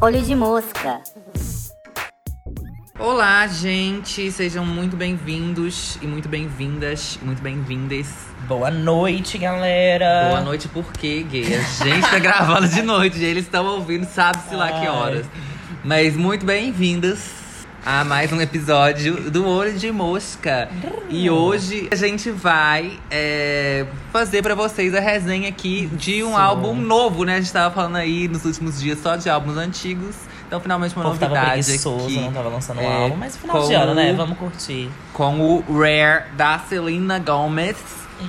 Olho de mosca. Olá, gente! Sejam muito bem-vindos e muito bem-vindas, e muito bem-vindas. Boa noite, galera. Boa noite, por quê, gay? A gente tá gravando de noite, e eles estão ouvindo, sabe-se lá que horas. Mas muito bem-vindas a mais um episódio do Olho de Mosca. E hoje a gente vai é, fazer pra vocês a resenha aqui de um Isso. álbum novo, né? A gente tava falando aí nos últimos dias só de álbuns antigos. Então, finalmente, uma tava novidade preguiçoso, aqui. não tava lançando um É, álbum, mas final de ano, né? Vamos curtir. com o Rare da Selena Gomez.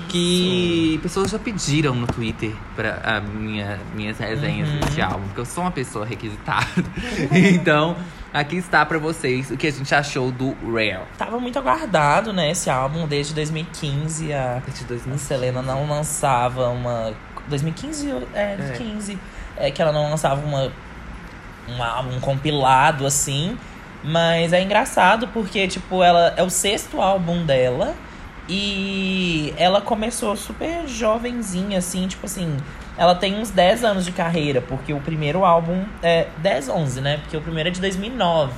Que pessoas já pediram no Twitter pra a minha, minhas resenhas Uhum. desse álbum, porque eu sou uma pessoa requisitada. então, aqui está pra vocês o que a gente achou do Rare. Tava muito aguardado, né, esse álbum, desde 2015. A, Desde a 2015. Selena não lançava uma. 2015? É, 2015. É. que ela não lançava uma, um álbum compilado assim. Mas é engraçado porque, tipo, ela é o sexto álbum dela. E ela começou super jovenzinha, assim, tipo assim. Ela tem uns 10 anos de carreira, porque o primeiro álbum é 10, 11, né? Porque o primeiro é de 2009.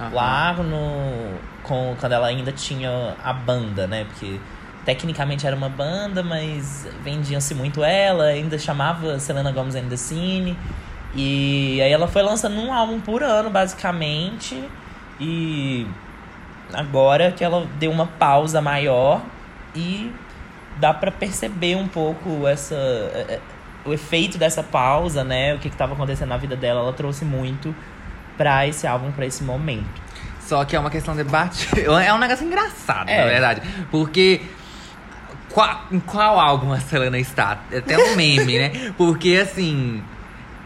Aham. Lá no. Com, quando ela ainda tinha a banda, né? Porque tecnicamente era uma banda, mas vendiam-se muito ela, ainda chamava Selena Gomez and the Cine. E aí ela foi lançando um álbum por ano, basicamente. E agora que ela deu uma pausa maior e dá pra perceber um pouco essa é, é, o efeito dessa pausa, né? O que que tava acontecendo na vida dela, ela trouxe muito pra esse álbum, pra esse momento. Só que é uma questão debatida. É um negócio engraçado, É. na verdade. Porque. Qual, em qual álbum a Selena está? É até um meme, né? Porque assim.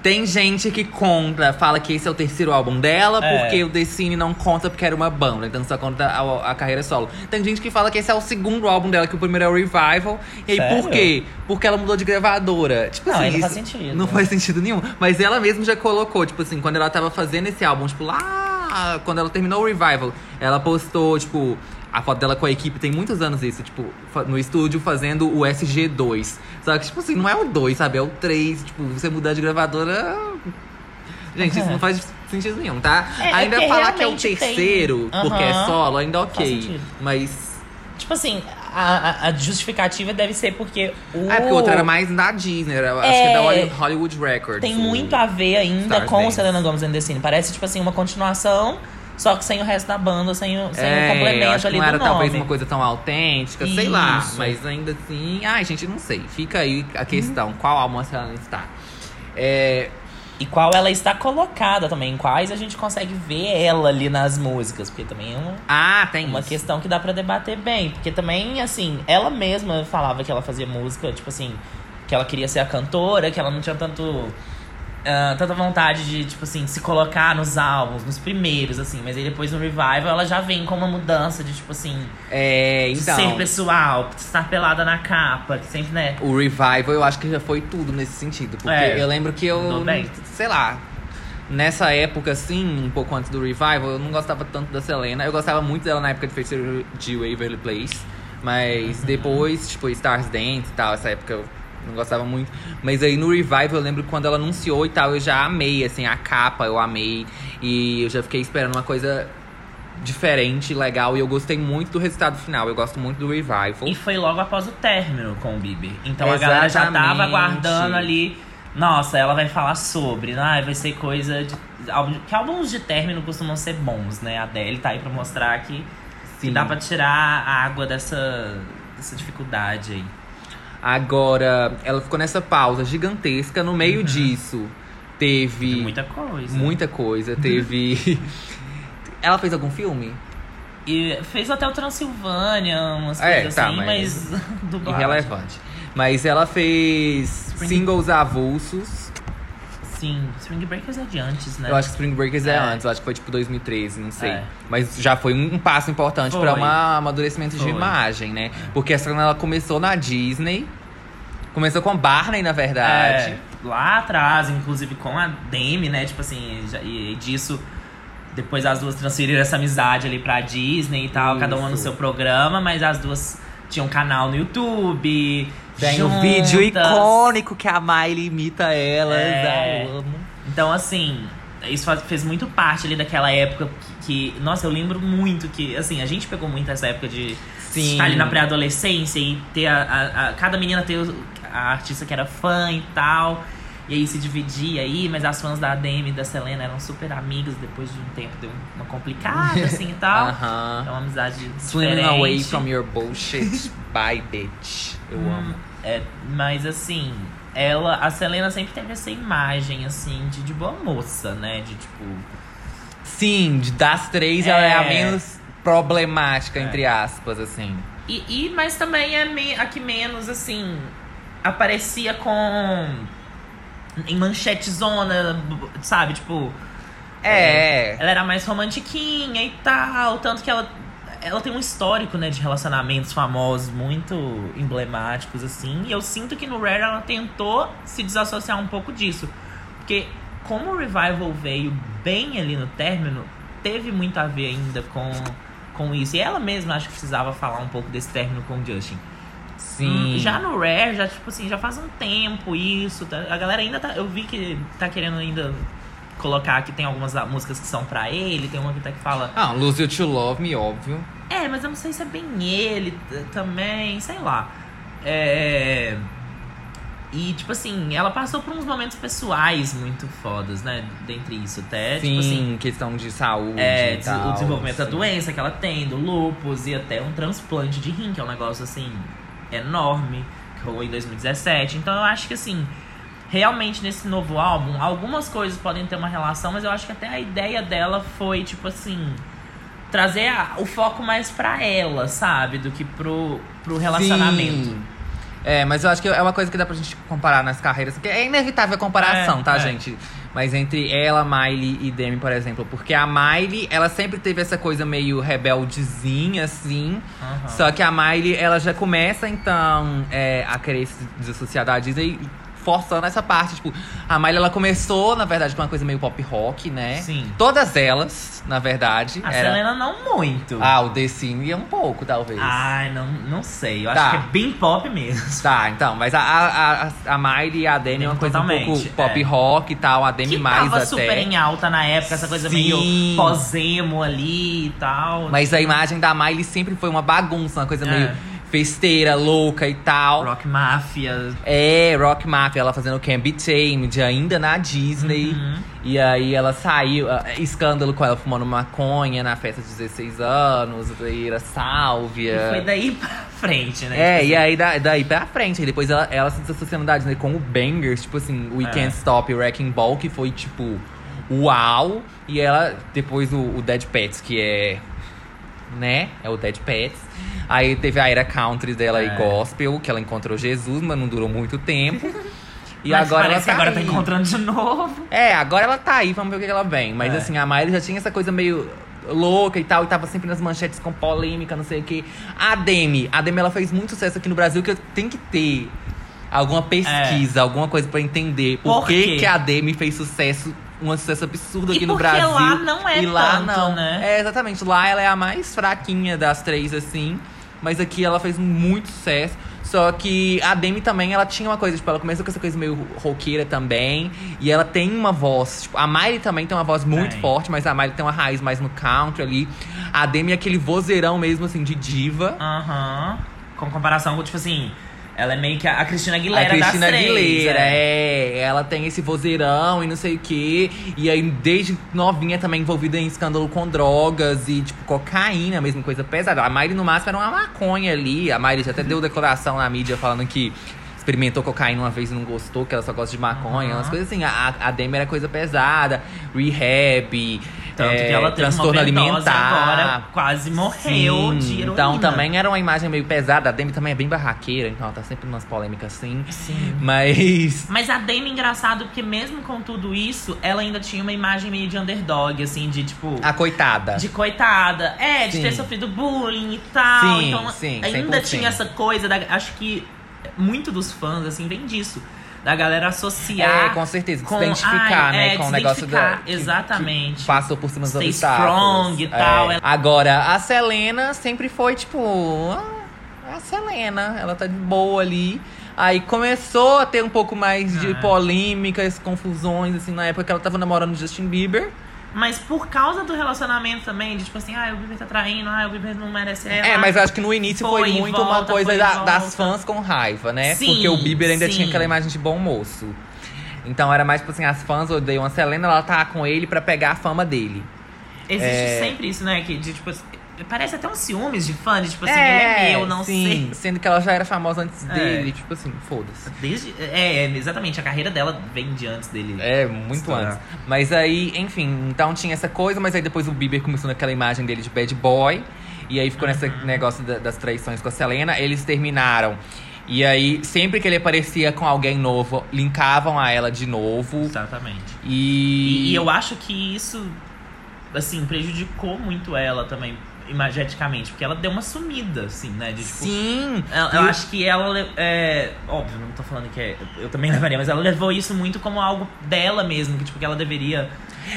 Tem gente que conta, fala que esse é o terceiro álbum dela, É. porque o The Cine não conta porque era uma banda, então só conta a, a carreira solo. Tem gente que fala que esse é o segundo álbum dela, que o primeiro é o Revival. E aí, por Sério? quê? Porque ela mudou de gravadora. Tipo Não, assim, aí não faz sentido. Não faz sentido nenhum. Mas ela mesma já colocou, tipo assim, quando ela tava fazendo esse álbum, tipo, lá. Quando ela terminou o Revival, ela postou, tipo. A foto dela com a equipe tem muitos anos isso, tipo, no estúdio fazendo o SG2. Só que, tipo assim, não é o 2, sabe? É o 3. Tipo, você mudar de gravadora. Gente, isso não faz sentido nenhum, tá? É, é ainda porque falar que é o realmente tem- terceiro, porque é solo, ainda ok. Mas. Tipo assim, a, a- justificativa deve ser porque o. É porque o outro era mais da Disney, era, acho que é da Holly- Hollywood Records. Tem o- muito a ver ainda Stars com o Dance. Selena Gomez and the Cine. Parece, tipo assim, uma continuação, só que sem o resto da banda, sem o, sem é, o complemento acho que ali não era talvez uma coisa tão autêntica, sei lá. Isso. Mas ainda assim, ai, gente, não sei. Fica aí a questão, qual álbum a Selena está? É, E qual ela está colocada também, quais a gente consegue ver ela ali nas músicas. Porque também é uma, ah, tem uma isso. questão que dá pra debater bem. Porque também, assim, ela mesma falava que ela fazia música, tipo assim, que ela queria ser a cantora, que ela não tinha tanto. Ah, tanta vontade de, tipo assim, se colocar nos álbuns, nos primeiros, assim. Mas aí depois no Revival ela já vem com uma mudança de, tipo assim, É, então. ser pessoal, estar pelada na capa, que sempre, né? O Revival eu acho que já foi tudo nesse sentido. Porque É, eu lembro que eu. bem. Sei lá. Nessa época, assim, um pouco antes do Revival, eu não gostava tanto da Selena. Eu gostava muito dela na época de feiticeiro de Waverly Place. Uhum. Mas depois, tipo, Stars Dance e tal, essa época eu não gostava muito. Mas aí no Revival eu lembro quando ela anunciou e tal, eu já amei, assim, a capa eu amei. E eu já fiquei esperando uma coisa diferente, legal. E eu gostei muito do resultado final. Eu gosto muito do Revival. E foi logo após o término com o Bieber. Então a galera já tava Exatamente. aguardando ali. Nossa, ela vai falar sobre, né? vai ser coisa de. Que álbuns de término costumam ser bons, né? A Adele tá aí pra mostrar que, que dá pra tirar a água dessa, dessa dificuldade aí. Agora, ela ficou nessa pausa gigantesca. No meio disso, teve Tem muita coisa. muita coisa. Teve. ela fez algum filme? E fez até o Transilvânia, umas É, coisas tá, assim, mas- mas. Irrelevante. Mas ela fez Spring- singles avulsos. Sim, Spring Breakers é de antes, né? Eu acho que Spring Breakers é, É. antes, eu acho que foi tipo 2013, não sei. É. Mas já foi um, passo importante pra um amadurecimento de Foi. imagem, né? Porque essa ela começou na Disney. Começou com Barney, na verdade. É, lá atrás, inclusive com a Demi, né? Tipo assim, e, disso. Depois as duas transferiram essa amizade ali pra Disney e tal, cada uma no Isso. seu programa, mas as duas tinha um canal no YouTube. Tem um juntas. vídeo icônico que a Miley imita elas. É. eu amo. Então, assim, isso faz- fez muito parte ali daquela época que, que- Nossa, eu lembro muito que, assim, a gente pegou muito essa época de Sim. estar ali na pré-adolescência e ter a, a- a- Cada menina ter a artista que era fã e tal. E aí se dividia aí, mas as fãs da Demi e da Selena eram super amigas. Depois de um tempo deu uma complicada, assim e tal. Aham. É uma amizade Swimming away from your bullshit. Bye, bitch. Eu Hum, amo. É, mas assim, ela, a Selena sempre teve essa imagem, assim, de, de boa moça, né? De tipo. Sim, de- das três, ela é a É. menos problemática, É. entre aspas, assim. E, e- mas também é me, a que menos, assim, aparecia com. Em manchete zona, sabe? Tipo. É. Ela era mais romantiquinha e tal. Tanto que ela. Ela tem um histórico, né, de relacionamentos famosos muito emblemáticos, assim. E eu sinto que no Rare ela tentou se desassociar um pouco disso. Porque como o Revival veio bem ali no término, teve muito a ver ainda com, com isso. E ela mesma acho que precisava falar um pouco desse término com o Justin. Sim. Hum, Já no Rare, já, tipo assim, já faz um tempo isso. tá? A galera ainda tá. Eu vi que tá querendo ainda colocar que tem algumas músicas que são pra ele, tem uma que até que fala. Ah, Lose You to Love Me, óbvio. É, mas eu não sei se é bem ele também, sei lá. É. E, tipo assim, ela passou por uns momentos pessoais muito fodas, né? Dentre isso, até. Sim, Tipo assim, questão de saúde. é, tal, o desenvolvimento da sim. doença que ela tem, do lupus e até um transplante de rim, que é um negócio assim enorme, que rolou em 2017. Então eu acho que assim, realmente nesse novo álbum, algumas coisas podem ter uma relação, mas eu acho que até a ideia dela foi, tipo assim, trazer a- o foco mais pra ela, sabe? Do que pro, pro relacionamento. Sim. É, mas eu acho que é uma coisa que dá pra gente comparar nas carreiras, porque é inevitável a comparação, É, tá, é. gente? Mas entre ela, Miley e Demi, por exemplo, porque a Miley, ela sempre teve essa coisa meio rebeldezinha, assim. Aham. Só que a Miley, ela já começa, então, é, a querer se desassociar da Disney, forçando essa parte. Tipo, a Miley, ela começou, na verdade, com uma coisa meio pop rock, né? Sim. Todas elas, na verdade. A era- Selena não muito. Ah, o The Sim um pouco, talvez. Ai, não, não sei. Eu Tá. acho que é bem pop mesmo. Tá, então, mas a, a, a, a Miley e a Demi é uma coisa um Totalmente, pouco pop é. rock e tal, a Demi que mais tava até. super em alta na época, essa coisa Sim. meio pós-emo ali e tal. Mas a imagem da Miley sempre foi uma bagunça, uma coisa É. meio festeira, louca e tal. Rock Mafia. É, Rock Mafia, ela fazendo Can Be Tamed, ainda na Disney. Uhum. E aí ela saiu, ah, escândalo com ela fumando maconha na festa de 16 anos, daí era sálvia. E foi daí pra frente, né? É, Tipo e assim, aí da- daí pra frente. Aí depois ela, ela se desassociando da Disney com o Bangers, tipo assim, We É. Can't Stop e Wrecking Ball, que foi tipo, uau. E ela, depois o, o Dead Pets, que é. Né? É o Dead Pets. Aí teve a era country dela É. e gospel, que ela encontrou Jesus, mas não durou muito tempo. E mas agora ela tá agora tá aí. encontrando de novo. É, agora ela tá aí, vamos ver o que ela vem. Mas É. assim, a Miley já tinha essa coisa meio louca e tal, e tava sempre nas manchetes com polêmica, não sei o quê. A Demi, a Demi ela fez muito sucesso aqui no Brasil, que eu tenho que ter alguma pesquisa, alguma coisa pra entender por, É. Por que, que a Demi fez sucesso. Um sucesso absurdo E aqui no porque Brasil. lá não é e lá tanto, não. né? É, exatamente. Lá ela é a mais fraquinha das três, assim. Mas aqui ela fez muito sucesso. Só que a Demi também, ela tinha uma coisa, tipo, ela começou com essa coisa meio roqueira também. E ela tem uma voz, tipo, a Miley também tem uma voz muito Tem. forte, mas a Miley tem uma raiz mais no country ali. A Demi é aquele vozeirão mesmo, assim, de diva. Aham. Com comparação com, tipo assim, ela é meio que a, a Cristina A Aguilera Cristina das três. Aguilera, é. é. Ela tem esse vozeirão e não sei o quê. E aí, desde novinha, também envolvida em escândalo com drogas e, tipo, cocaína, mesmo coisa pesada. A Miley, no máximo, era uma maconha ali. A Miley já até deu declaração na mídia falando que experimentou cocaína uma vez e não gostou, que ela só gosta de maconha. Aham. Umas coisas assim. A, a Demi era coisa pesada. Rehab, Tanto é, que ela teve transtorno alimentar. agora quase morreu Sim, de heroína. Então também era uma imagem meio pesada. A Demi também é bem barraqueira, então ela tá sempre nas polêmicas assim. Sim. Mas. Mas a Demi engraçado porque mesmo com tudo isso, ela ainda tinha uma imagem meio de underdog, assim, de tipo. A coitada. De coitada. É, de Sim. ter sofrido bullying e tal. Sim, então sim, ainda 100%. tinha essa coisa da. Acho que muito dos fãs, assim, vem disso. Da galera associar. É, com certeza. com- se identificar, ai, né? é, com o negócio da. que- exatamente. que passou por cima dos Stay strong e tal. É. Agora, a Selena sempre foi, tipo. ah, a Selena. Ela tá de boa ali. Aí começou a ter um pouco mais de Ah. polêmicas, confusões, assim, na época que ela tava namorando o Justin Bieber. Mas por causa do relacionamento também, de tipo assim, ah, o Bieber tá traindo, ah, o Bieber não merece ela. É, mas acho que no início foi, Foi muito uma volta, coisa foi e da- das fãs com raiva, né? Sim, Porque o Bieber ainda sim. tinha aquela imagem de bom moço. Então era mais tipo assim, as fãs odeiam a Selena, ela tá com ele pra pegar a fama dele. Existe É. sempre isso, né? Que de tipo parece até uns ciúmes de fã, de tipo assim, ele é meu, não sim, sei. Sendo que ela já era famosa antes É. dele, tipo assim, foda-se. Desde, é, é, exatamente, a carreira dela vem de antes dele. É, muito Estourar. antes. Mas aí, enfim, então tinha essa coisa, mas aí depois o Bieber começou naquela imagem dele de bad boy. E aí ficou nesse Uhum. negócio da- das traições com a Selena. Eles terminaram. E aí, sempre que ele aparecia com alguém novo, linkavam a ela de novo. Exatamente. E. E, e eu acho que isso, assim, prejudicou muito ela também, imageticamente, porque ela deu uma sumida, assim, né? De, tipo, Sim! Eu, eu acho que ela. É, óbvio, não tô falando que é. Eu também levaria, mas ela levou isso muito como algo dela mesmo, que, tipo, que ela deveria.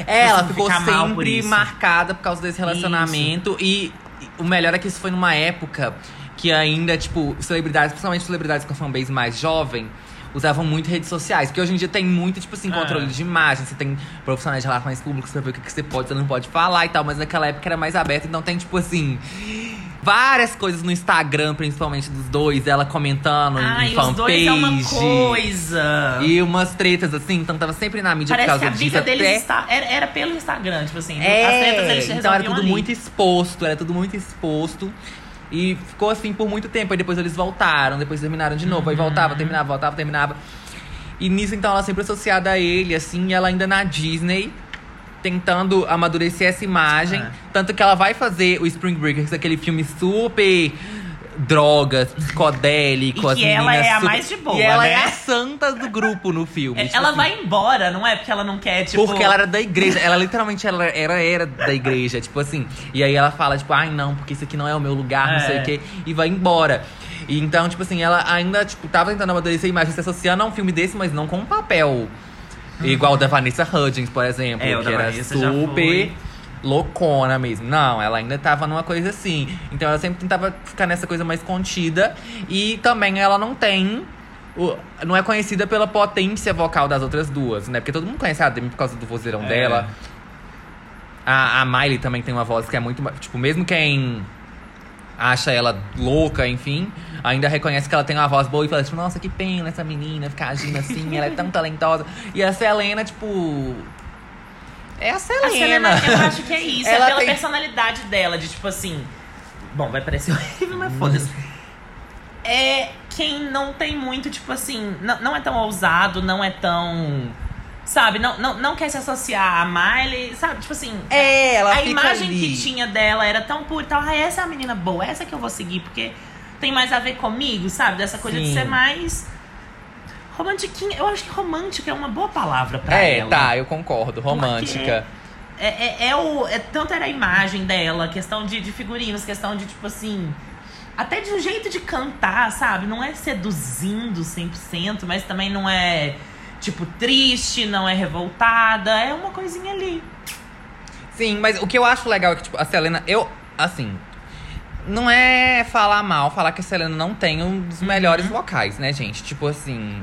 É, ela ficou por sempre isso. marcada por causa desse relacionamento. E, e o melhor é que isso foi numa época que ainda, tipo, celebridades, principalmente celebridades com a fanbase mais jovem, usavam muito redes sociais. Porque hoje em dia tem muito, tipo assim, É. controle de imagem. Você tem profissionais de relações públicas pra ver o que, que você pode, você não pode falar e tal. Mas naquela época era mais aberto, então tem, tipo assim. Várias coisas no Instagram, principalmente dos dois, ela comentando em- Ai, em os dois é uma fanpage. coisa. E umas tretas assim, então tava sempre na mídia Parece por que causa a disso. vida deles até... está, era, era pelo Instagram, tipo assim. É, as tretas eles então era tudo ali. muito exposto, era tudo muito exposto. E ficou assim por muito tempo. Aí depois eles voltaram, depois terminaram de novo. Aí Uhum. voltava, terminava, voltava, terminava. E nisso, então, ela sempre associada a ele, assim, e ela ainda na Disney, tentando amadurecer essa imagem. É. Tanto que ela vai fazer o Spring Breakers, aquele filme super drogas, psicodélico, E ela é a super- mais de boa, E ela né? é a santa do grupo no filme. É, tipo ela assim. vai embora, não é porque ela não quer, tipo. Porque ela era da igreja. Ela literalmente ela era, era da igreja, tipo assim. E aí ela fala, tipo, ai não, porque isso aqui não é o meu lugar, não É. sei o quê. E vai embora. E então, tipo assim, ela ainda, tipo, tava tentando amadurecer a imagem, se associando a um filme desse, mas não com um papel. Igual o da Vanessa Hudgens, por exemplo. É, que era super. Loucona mesmo. Não, ela ainda tava numa coisa assim. Então ela sempre tentava ficar nessa coisa mais contida. E também ela não tem. o- não é conhecida pela potência vocal das outras duas, né? Porque todo mundo conhece a Demi por causa do vozeirão É. dela. A, a Miley também tem uma voz que é muito. Tipo, mesmo quem acha ela louca, enfim, ainda reconhece que ela tem uma voz boa e fala, tipo, nossa, que pena essa menina ficar agindo assim, ela é tão talentosa. E a Selena, tipo. É a Selena. A Selena, eu acho que é isso. Ela é pela tem- personalidade dela, de tipo assim. Bom, vai parecer horrível, mas foda-se. É quem não tem muito, tipo assim. Não, não é tão ousado, não é tão. Sabe, não, não, não quer se associar a Miley, sabe? Tipo assim. É, ela a imagem ali. que tinha dela era tão pura e tal. Ah, essa é a menina boa, essa que eu vou seguir, porque tem mais a ver comigo, sabe? Dessa coisa de Sim. ser mais. Romantiquinha. Eu acho que romântica é uma boa palavra pra É, ela. tá, eu concordo. Romântica. É, é, é o. É, tanto era a imagem dela, questão de, de figurinos, questão de, tipo assim. Até de um jeito de cantar, sabe? Não é seduzindo 100%, mas também não é, tipo, triste, não é revoltada. É uma coisinha ali. Sim, mas o que eu acho legal é que, tipo, a Selena, eu, assim. Não é falar mal, falar que a Selena não tem um dos melhores vocais, né, gente? Tipo assim.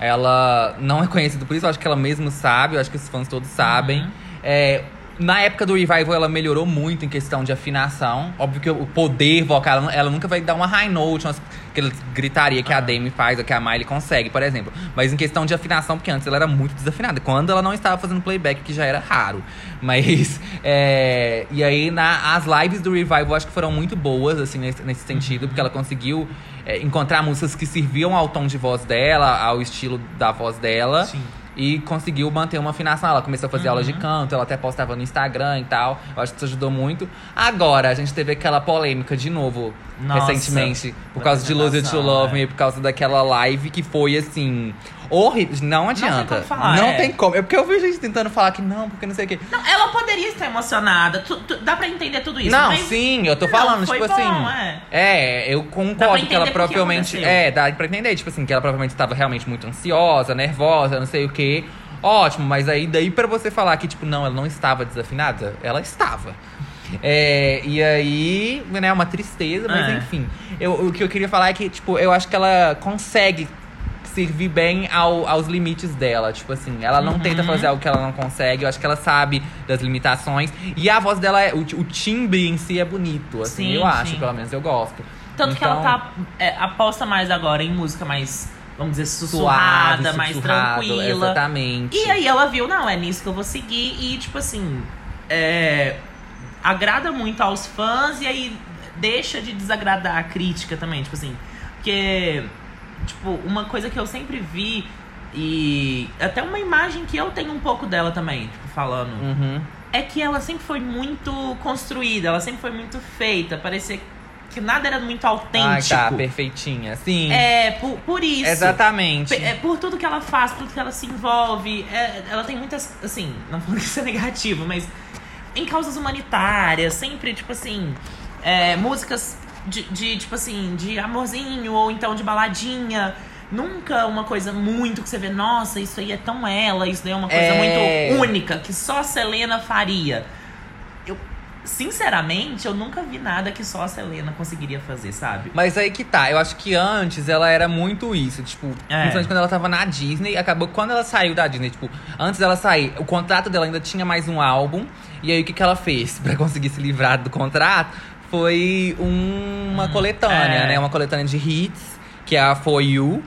Ela não é conhecida por isso, eu acho que ela mesmo sabe, eu acho que os fãs todos sabem. É, na época do Revival, ela melhorou muito em questão de afinação. Óbvio que o poder vocal, ela, ela nunca vai dar uma high note, umas, aquela gritaria que a Demi faz, ou que a Miley consegue, por exemplo. Mas em questão de afinação, porque antes ela era muito desafinada. Quando ela não estava fazendo playback, que já era raro. Mas, é, E aí, na, as lives do Revival, acho que foram muito boas, assim, nesse, nesse sentido. Porque ela conseguiu é, encontrar músicas que serviam ao tom de voz dela, ao estilo da voz dela. Sim. E conseguiu manter uma afinação. Ela começou a fazer aulas de canto, ela até postava no Instagram e tal. Eu acho que isso ajudou muito. Agora, a gente teve aquela polêmica de novo, Nossa, recentemente. Por causa de Lose It to Love é. Me, por causa daquela live que foi assim. Horrível. Não adianta. como falar, Não é. tem como. É porque eu vi gente tentando falar que não, porque não sei o quê. Não, ela poderia estar emocionada. Tu- tu- dá pra entender tudo isso. não, mas sim, eu tô não, falando, foi tipo bom, assim. é. É, eu concordo que ela aconteceu. É, dá pra entender, tipo assim, que ela provavelmente estava realmente muito ansiosa, nervosa, não sei o quê. Ótimo, mas aí daí pra você falar que, tipo, não, ela não estava desafinada, ela estava. É, e aí, né, uma tristeza, mas É. enfim. Eu, o que eu queria falar é que, tipo, eu acho que ela consegue servir bem ao- aos limites dela. Tipo assim, ela não Uhum. tenta fazer algo que ela não consegue. Eu acho que ela sabe das limitações. E a voz dela, é, o, o timbre em si é bonito, assim, Sim, eu acho, sim. pelo menos eu gosto. Tanto que Então, ela tá. é, aposta mais agora em música mais, vamos dizer, suave, sussurrada, mais sussurrado, tranquila. Exatamente. E aí ela viu, não, é nisso que eu vou seguir. E, tipo assim, é, agrada muito aos fãs e aí deixa de desagradar a crítica também. Tipo assim, porque, tipo, uma coisa que eu sempre vi e até uma imagem que eu tenho um pouco dela também, tipo, falando, Uhum. é que ela sempre foi muito construída, ela sempre foi muito feita. Parecia que nada era muito autêntico. tá, perfeitinha. Sim. É, por, por isso. Exatamente. É, por tudo que ela faz, por tudo que ela se envolve. é, ela tem muitas. Assim, não que isso é negativo, mas. Em causas humanitárias, sempre, tipo assim. é, músicas de, de, tipo assim, de amorzinho ou então de baladinha. Nunca uma coisa muito que você vê, nossa, isso aí é tão ela, isso daí é uma coisa É. muito única, que só a Selena faria. Eu, sinceramente, eu nunca vi nada que só a Selena conseguiria fazer, sabe? Mas aí que tá, eu acho que antes ela era muito isso, tipo, É. principalmente quando ela tava na Disney, acabou quando ela saiu da Disney, tipo, antes dela sair, o contrato dela ainda tinha mais um álbum, e aí o que, que ela fez pra conseguir se livrar do contrato foi um- uma coletânea, é. né? Uma coletânea de hits, que é a For You,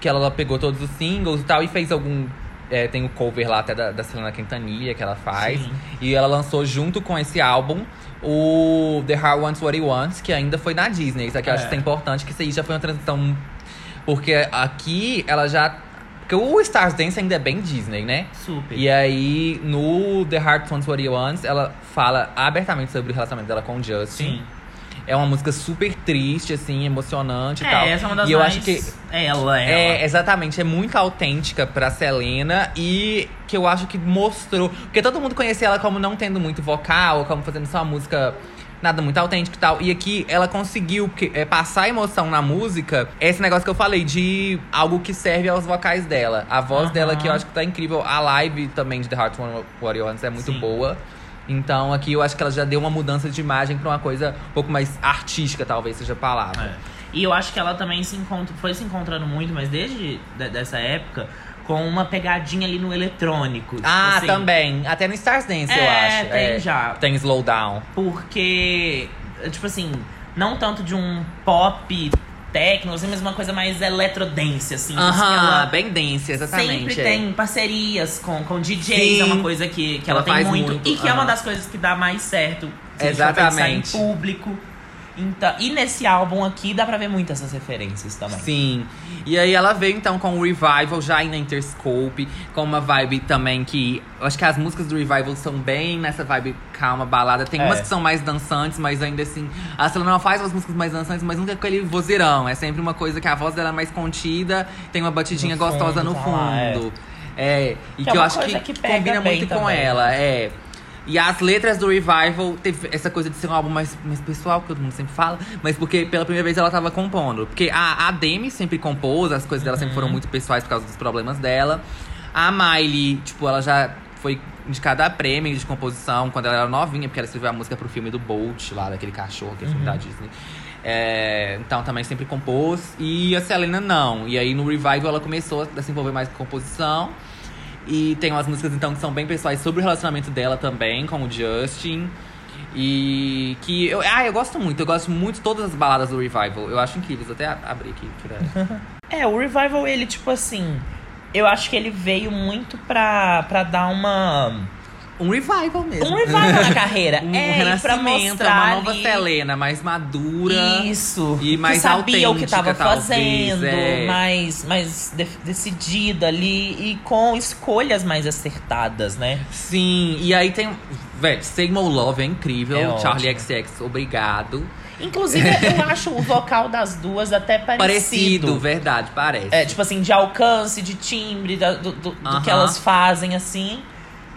que ela pegou todos os singles e tal, e fez algum. é, tem o cover lá até da, da Selena Quintanilha que ela faz. Sim. E ela lançou junto com esse álbum o The Heart Wants What It Wants, que ainda foi na Disney. Isso aqui eu acho É. que é importante, que isso aí já foi uma transição. Porque aqui ela já. Porque o Stars Dance ainda é bem Disney, né? Super. E aí, no The Heart Wants What It Wants, ela fala abertamente sobre o relacionamento dela com o Justin. Sim. É uma música super triste, assim, emocionante e É, tal. essa é uma das e eu acho que Ela, ela. é, exatamente, é muito autêntica pra Selena e que eu acho que mostrou. Porque todo mundo conhecia ela como não tendo muito vocal, como fazendo só uma música nada muito autêntico e tal. E aqui ela conseguiu porque, é, passar emoção na música. Esse negócio que eu falei, de algo que serve aos vocais dela. A voz Aham. dela aqui eu acho que tá incrível. A live também de The Heart You Want é muito Sim. boa. Então aqui eu acho que ela já deu uma mudança de imagem pra uma coisa um pouco mais artística, talvez seja a palavra. É. E eu acho que ela também se encontra, foi se encontrando muito, mas desde de- dessa época, com uma pegadinha ali no eletrônico. tipo Ah, assim. também. Até no Stars Dance, eu É, acho. tem já. Tem Slowdown. Porque, tipo assim, não tanto de um pop techno, assim, mas uma coisa mais eletrodance, assim. tipo assim, Aham, ela bem dance, exatamente. Sempre é. tem parcerias com, com DJs, Sim. é uma coisa que, que ela, Ela tem muito, muito, E que é uma aham. das coisas que dá mais certo. Exatamente. Em público. Então, e nesse álbum aqui dá pra ver muito essas referências também. Sim. E aí ela veio então com o Revival já na Interscope, com uma vibe também que. Eu acho que as músicas do Revival são bem nessa vibe calma, balada. Tem É. umas que são mais dançantes, mas ainda assim. A Selena faz as músicas mais dançantes, mas nunca com aquele vozeirão. É sempre uma coisa que a voz dela é mais contida, tem uma batidinha No fundo, gostosa no tá lá, é. fundo. É. E Que que, é eu acho que, que combina muito com também. ela. É. E as letras do Revival teve essa coisa de ser um álbum mais, mais pessoal, que todo mundo sempre fala, mas porque pela primeira vez ela tava compondo. Porque a, a Demi sempre compôs, as coisas dela sempre Uhum. foram muito pessoais por causa dos problemas dela. A Miley, tipo, ela já foi indicada a prêmio de composição quando ela era novinha, porque ela escreveu a música pro filme do Bolt, lá, daquele cachorro, que é filme da Disney. É, então também sempre compôs. E a Selena não. E aí no Revival ela começou a se envolver mais com composição. E tem umas músicas então que são bem pessoais sobre o relacionamento dela também, com o Justin. E que eu, ah, eu gosto muito, eu gosto muito de todas as baladas do Revival. Eu acho incríveis, até abrir aqui. É, o Revival, ele, tipo assim. Eu acho que ele veio muito pra, pra dar uma. Um revival mesmo. Um revival na carreira. Um é, pra renascimento, mostrar uma nova ali- Selena, mais madura. Isso. E mais que sabia o que autêntica, tava talvez, fazendo, é. mais, mais de- decidida ali e com escolhas mais acertadas, né? Sim, e aí tem. Velho, Say More Love é incrível. É Charlie ótimo. XX, obrigado. Inclusive, eu acho o vocal das duas até parecido. Parecido, verdade, parece. É, tipo assim, de alcance, de timbre, do, do- do Aham. que elas fazem, assim.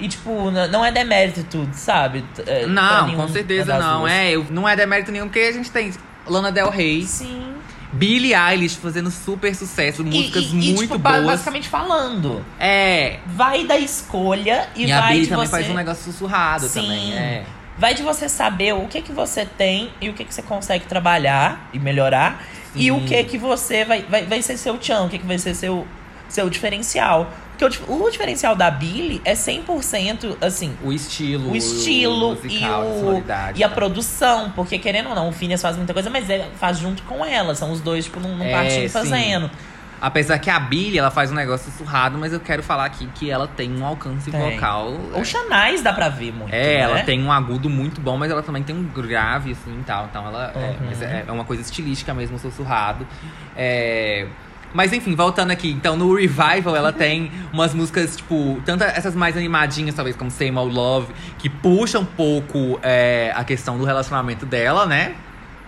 E, tipo, não é demérito tudo, sabe? É, não, nenhum- com certeza não. duas. É, não é demérito nenhum, porque a gente tem Lana Del Rey, Sim. Billie Eilish fazendo super sucesso, músicas e, e, e, muito tipo, boas. basicamente falando. É. Vai da escolha e, E, a vai Billie de também você. faz um negócio sussurrado Sim. também. É. Vai de você saber o que que você tem e o que que você consegue trabalhar e melhorar. E o que que você vai, vai, vai ser seu tchan, o que que vai ser seu, seu diferencial. Porque o, o diferencial da Billy é 100% assim, O estilo. o estilo musical, e, a o, e a tá? produção. Porque, querendo ou não, o Phineas faz muita coisa, mas ele faz junto com ela. São os dois, tipo, num, num É, partido sim. fazendo. Apesar que a Billy, ela faz um negócio sussurrado, mas eu quero falar aqui que ela tem um alcance Tem. vocal. O Xanais dá pra ver muito. É, ela né? tem um agudo muito bom, mas ela também tem um grave, assim, e tal. Então ela... É, Uhum. mas é, é uma coisa estilística mesmo, sussurrado. É... Mas enfim, voltando aqui. Então, no Revival, ela tem umas músicas, tipo... Tanto essas mais animadinhas, talvez, como Same Old Love. Que puxam um pouco é, a questão do relacionamento dela, né?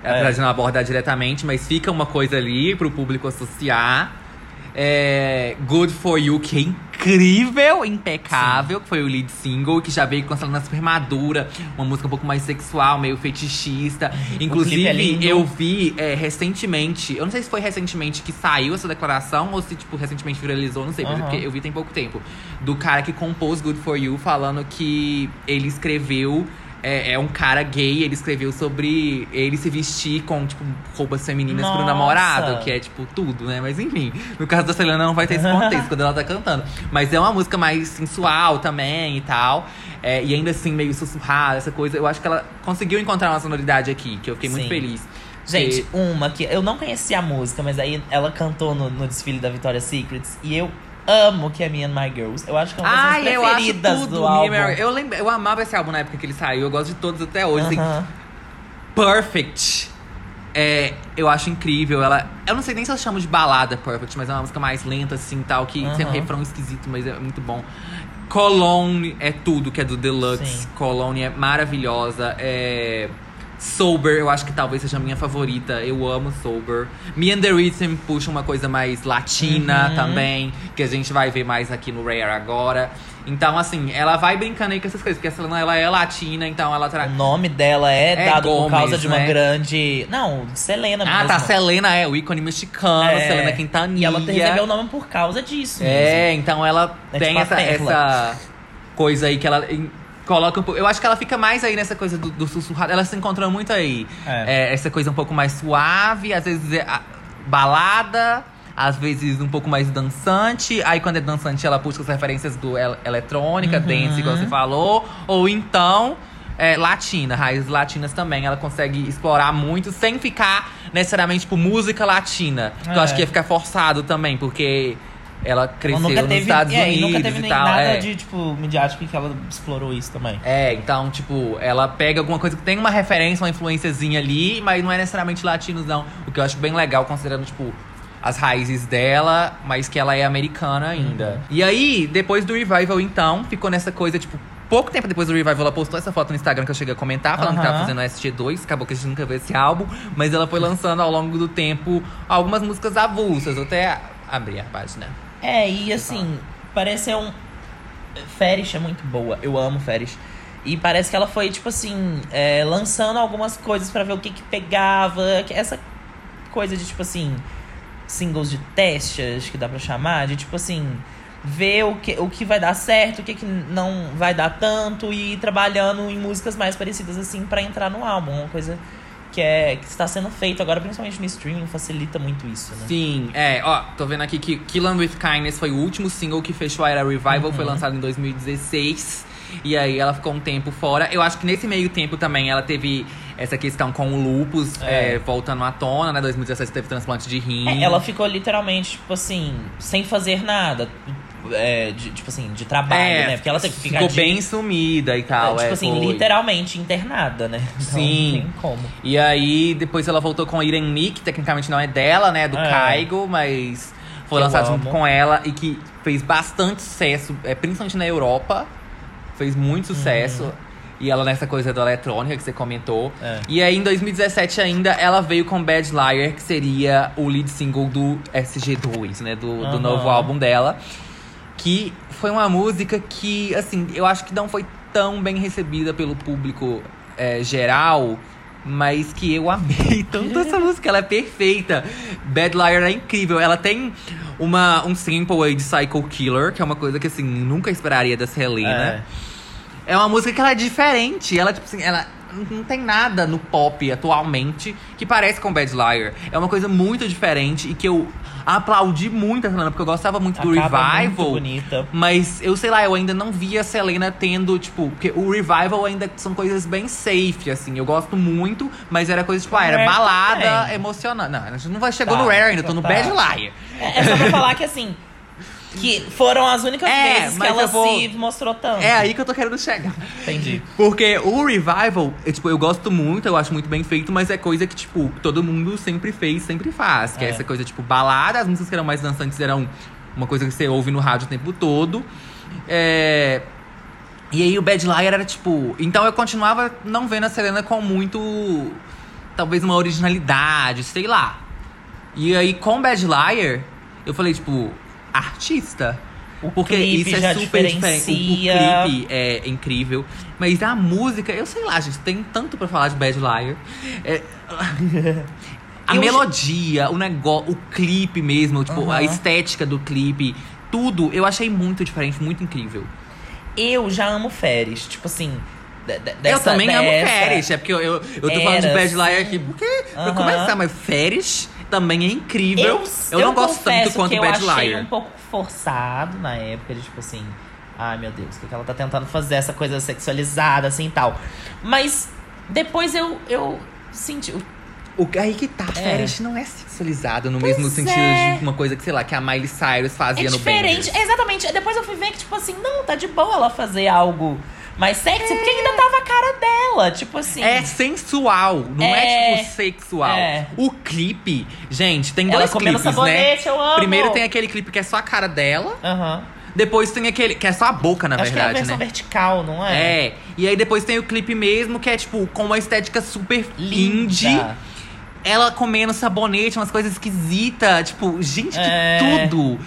É. Apesar de não abordar diretamente, mas fica uma coisa ali pro público associar. É, Good For You, que é incrível, impecável, que foi o lead single, que já veio com essa super madura, uma música um pouco mais sexual, meio fetichista. clipe Inclusive, é eu vi é, recentemente, eu não sei se foi recentemente que saiu essa declaração ou se, tipo, recentemente viralizou, não sei, mas é Aham. porque eu vi tem pouco tempo. Do cara que compôs Good For You, falando que ele escreveu. É, é um cara gay, ele escreveu sobre ele se vestir com, tipo, roupas femininas pro Nossa. namorado, que é, tipo, tudo, né? Mas enfim, no caso da Selena não vai ter esse contexto quando ela tá cantando. Mas é uma música mais sensual também e tal. É, e ainda assim, meio sussurrada, essa coisa. Eu acho que ela conseguiu encontrar uma sonoridade aqui, que eu fiquei muito Sim. feliz. Gente, uma que eu não conhecia a música, mas aí ela cantou no, no desfile da Victoria's Secrets. E eu amo que é Me and My Girls. Eu acho que é uma das Ai, minhas eu acho preferidas tudo. do álbum. Eu, lembro, eu amava esse álbum na época que ele saiu. Eu gosto de todos até hoje. assim. Aham. Perfect. É, eu acho incrível. Ela. Eu não sei nem se eu chamo de balada Perfect, mas é uma música mais lenta, assim, tal, que tem um refrão esquisito, mas é muito bom. Cologne é tudo, que é do Deluxe. Sim. Cologne é maravilhosa. É. Sober, eu acho que talvez seja a minha favorita. Eu amo Sober. Me and the Rhythm puxa uma coisa mais latina Uhum. também, que a gente vai ver mais aqui no Rare agora. Então, assim, ela vai brincando aí com essas coisas, porque a Selena ela é latina, então ela O traz. nome dela é, É dado por Gomes, causa de uma né? grande. Não, Selena Ah, mesmo. tá. Selena é o ícone mexicano, É, Selena Quintanilha. E ela recebeu o nome por causa disso. mesmo. É, então ela É tem tipo essa, essa coisa aí que ela coloca um pouco. Eu acho que ela fica mais aí nessa coisa do, do sussurrado. Ela se encontra muito aí. É. É, essa coisa um pouco mais suave, às vezes é balada. Às vezes um pouco mais dançante. Aí quando é dançante, ela puxa as referências do el eletrônica, Uhum. dance, igual você falou. Ou então, é, latina, raízes latinas também. Ela consegue explorar muito sem ficar necessariamente, tipo, música latina. Que eu É. acho que ia ficar forçado também, porque ela cresceu nunca nos teve, Estados é, e Unidos nunca teve e tal. nada é. de, tipo, midiático que ela explorou isso também. É, então, tipo, ela pega alguma coisa que tem uma referência, uma influenciazinha ali, mas não é necessariamente latinos, não. O que eu acho bem legal, considerando, tipo, as raízes dela, mas que ela é americana ainda. Uhum. E aí, depois do revival, então, ficou nessa coisa, tipo, pouco tempo depois do revival, ela postou essa foto no Instagram que eu cheguei a comentar, falando que tava fazendo SG2, acabou que a gente nunca viu esse álbum, mas ela foi lançando ao longo do tempo algumas músicas avulsas, eu até abri a página. É, e assim, parece ser um. Ferish é muito boa, eu amo Ferish. E parece que ela foi, tipo assim, é, lançando algumas coisas pra ver o que que pegava. Essa coisa de, tipo assim, singles de teste, acho que dá pra chamar, de tipo assim, ver o que, o que vai dar certo, o que, que não vai dar tanto e ir trabalhando em músicas mais parecidas assim pra entrar no álbum. Uma coisa que, é, que está sendo feito agora, principalmente no streaming, facilita muito isso, né? Sim, é, ó, tô vendo aqui que Kill 'Em With Kindness foi o último single que fechou a era Revival, foi lançado em 2016. E aí ela ficou um tempo fora. Eu acho que nesse meio tempo também ela teve essa questão com o lupus É. é, voltando à tona, né? 2017 teve transplante de rim. É, ela ficou literalmente, tipo assim, sem fazer nada. É, de, tipo assim, de trabalho, É, né? Porque ela teve que ficar ficou de- bem sumida e tal. tipo é, assim, foi. literalmente internada, né? Então, Sim. Não tem como. E aí, depois ela voltou com Irene Me, que tecnicamente não é dela, né? Do É. Kaigo, mas foi lançado junto com ela e que fez bastante sucesso, é, principalmente na Europa. Fez muito sucesso. E ela nessa coisa da eletrônica que você comentou. Uhum. É. E aí, em 2017 ainda, ela veio com Bad Liar, que seria o lead single do SG2, né? Do, do Aham. novo álbum dela. Que foi uma música que, assim, eu acho que não foi tão bem recebida pelo público é, geral. Mas que eu amei tanto essa música, ela é perfeita. Bad Liar é incrível. Ela tem uma, um sample aí de Psycho Killer, que é uma coisa que, assim, nunca esperaria da Selena. É. É uma música que ela é diferente. Ela, tipo assim, ela não tem nada no pop atualmente que parece com Bad Liar. É uma coisa muito diferente e que eu aplaudi muito a Selena, porque eu gostava muito do Acaba muito Revival. bonita. Mas eu sei lá, eu ainda não via a Selena tendo, tipo, porque o Revival ainda são coisas bem safe, assim. Eu gosto muito, mas era coisa, tipo, ah, era balada também. emocionante. Não, a gente não vai chegar Tá, no Rare ainda, tô no tá. Bad Liar. É, é só pra falar que assim. Que foram as únicas É, vezes que ela vou- se mostrou tanto. É aí que eu tô querendo chegar. Entendi. Porque o Revival, eu, tipo, eu gosto muito, eu acho muito bem feito, mas é coisa que, tipo, todo mundo sempre fez, sempre faz. Que é, É. essa coisa, tipo, balada, as músicas que eram mais dançantes eram uma coisa que você ouve no rádio o tempo todo. É... E aí o Bad Liar era, tipo... Então eu continuava não vendo a Selena com muito... Talvez uma originalidade, sei lá. E aí com Bad Liar, eu falei, tipo, artista. O Porque isso é super diferente. O, o diferencia. clipe é incrível. Mas a música, eu sei lá, gente, tem tanto pra falar de Bad Liar. É, a Eu- melodia, o negócio, o clipe mesmo, tipo, a Aham. estética do clipe, tudo, eu achei muito diferente, muito incrível. Eu já amo Férias. Tipo assim. de- de- eu dessa- também amo dessa- Férias, é porque eu, eu, eu tô falando de Era, Bad Liar aqui, porque, pra Aham. começar, mas Férias também é incrível. Eu, não gosto tanto quanto que Bad eu achei Liar. um pouco forçado na época, de tipo assim. Ai meu Deus, o que ela tá tentando fazer? Essa coisa sexualizada, assim e tal. Mas depois eu, eu senti. O, aí que tá, É. Férias não é sexualizado no mesmo Pois sentido é. de uma coisa que, sei lá, que a Miley Cyrus fazia É no diferente. Bangers. Exatamente. Depois eu fui ver que, tipo assim, não, tá de boa ela fazer algo mais sexy, porque ainda tava a cara dela. Tipo assim. É sensual, não é, É. tipo sexual. É. O clipe, gente, tem Ela dois clipes, sabonete, né? eu amo. Primeiro tem aquele clipe que é só a cara dela, Aham. depois tem aquele que é só a boca, na Acho que é a verdade, versão né? vertical, não é? É. E aí depois tem o clipe mesmo, que é tipo com uma estética super Linda. indie. Ela comendo sabonete, umas coisas esquisitas. Tipo, gente, que É. tudo.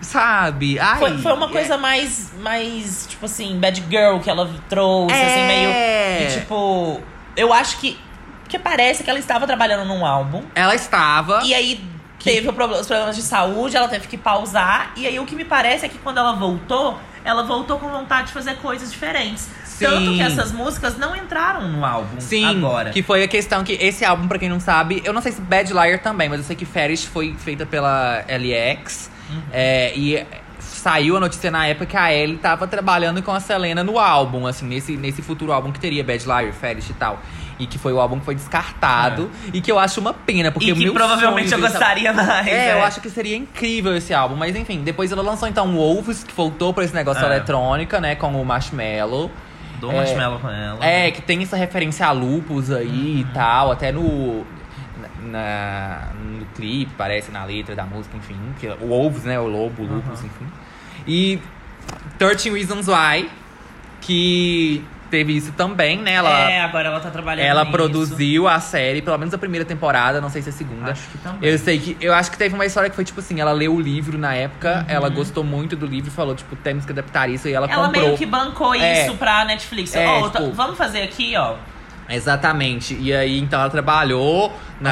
Sabe? Ai, Foi, foi uma é- coisa mais, mais, tipo assim, bad girl que ela trouxe, assim, meio. É. E, tipo, eu acho que. Porque parece que ela estava trabalhando num álbum. Ela estava. E aí teve o proble- os problemas de saúde, ela teve que pausar. E aí o que me parece é que quando ela voltou, ela voltou com vontade de fazer coisas diferentes. Sim. Tanto que essas músicas não entraram no álbum Sim, agora. que foi a questão que esse álbum, pra quem não sabe, eu não sei se Bad Liar também, mas eu sei que Férias foi feita pela LX. Uhum. é, e saiu a notícia na época que a Ellie tava trabalhando com a Selena no álbum, assim, nesse, nesse futuro álbum que teria Bad Liar, Férias e tal. E que foi o álbum que foi descartado. E que eu acho uma pena, porque É. e o que provavelmente eu gostaria mais. É, é. eu acho que seria incrível esse álbum. Mas enfim, depois ela lançou então Wolves, que voltou pra esse negócio É. eletrônica, né? Com o Marshmallow. Dou É. marshmallow com ela. É, que tem essa referência a lupus aí Uhum. e tal, até no. Na, no clipe, parece, na letra da música, enfim. Que, é o Wolves, né? O lobo, Uhum. lupus, enfim. E 13 Reasons Why, que teve isso também, né? Ela, É, agora ela tá trabalhando ela nisso. produziu a série, pelo menos a primeira temporada, não sei se é a segunda. Acho que também. Eu sei que. Eu acho que teve uma história que foi tipo assim: ela leu o livro na época, Uhum. ela gostou muito do livro e falou, tipo, temos que adaptar isso e ela, Ela comprou. meio que bancou É. isso pra Netflix. É, tá- tipo- vamos fazer aqui, ó. Exatamente. E aí, então, ela trabalhou na,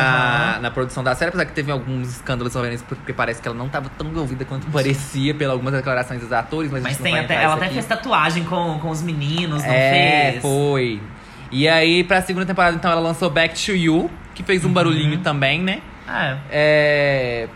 Aham. na produção da série, apesar que teve alguns escândalos envolvendo isso, porque parece que ela não tava tão envolvida quanto parecia pelas algumas declarações dos atores, mas, Mas tem até, ela até aqui. fez tatuagem com, com os meninos, não É, fez? foi. E aí, pra segunda temporada, então, ela lançou Back to You, que fez um Uhum. barulhinho também, né? É. É...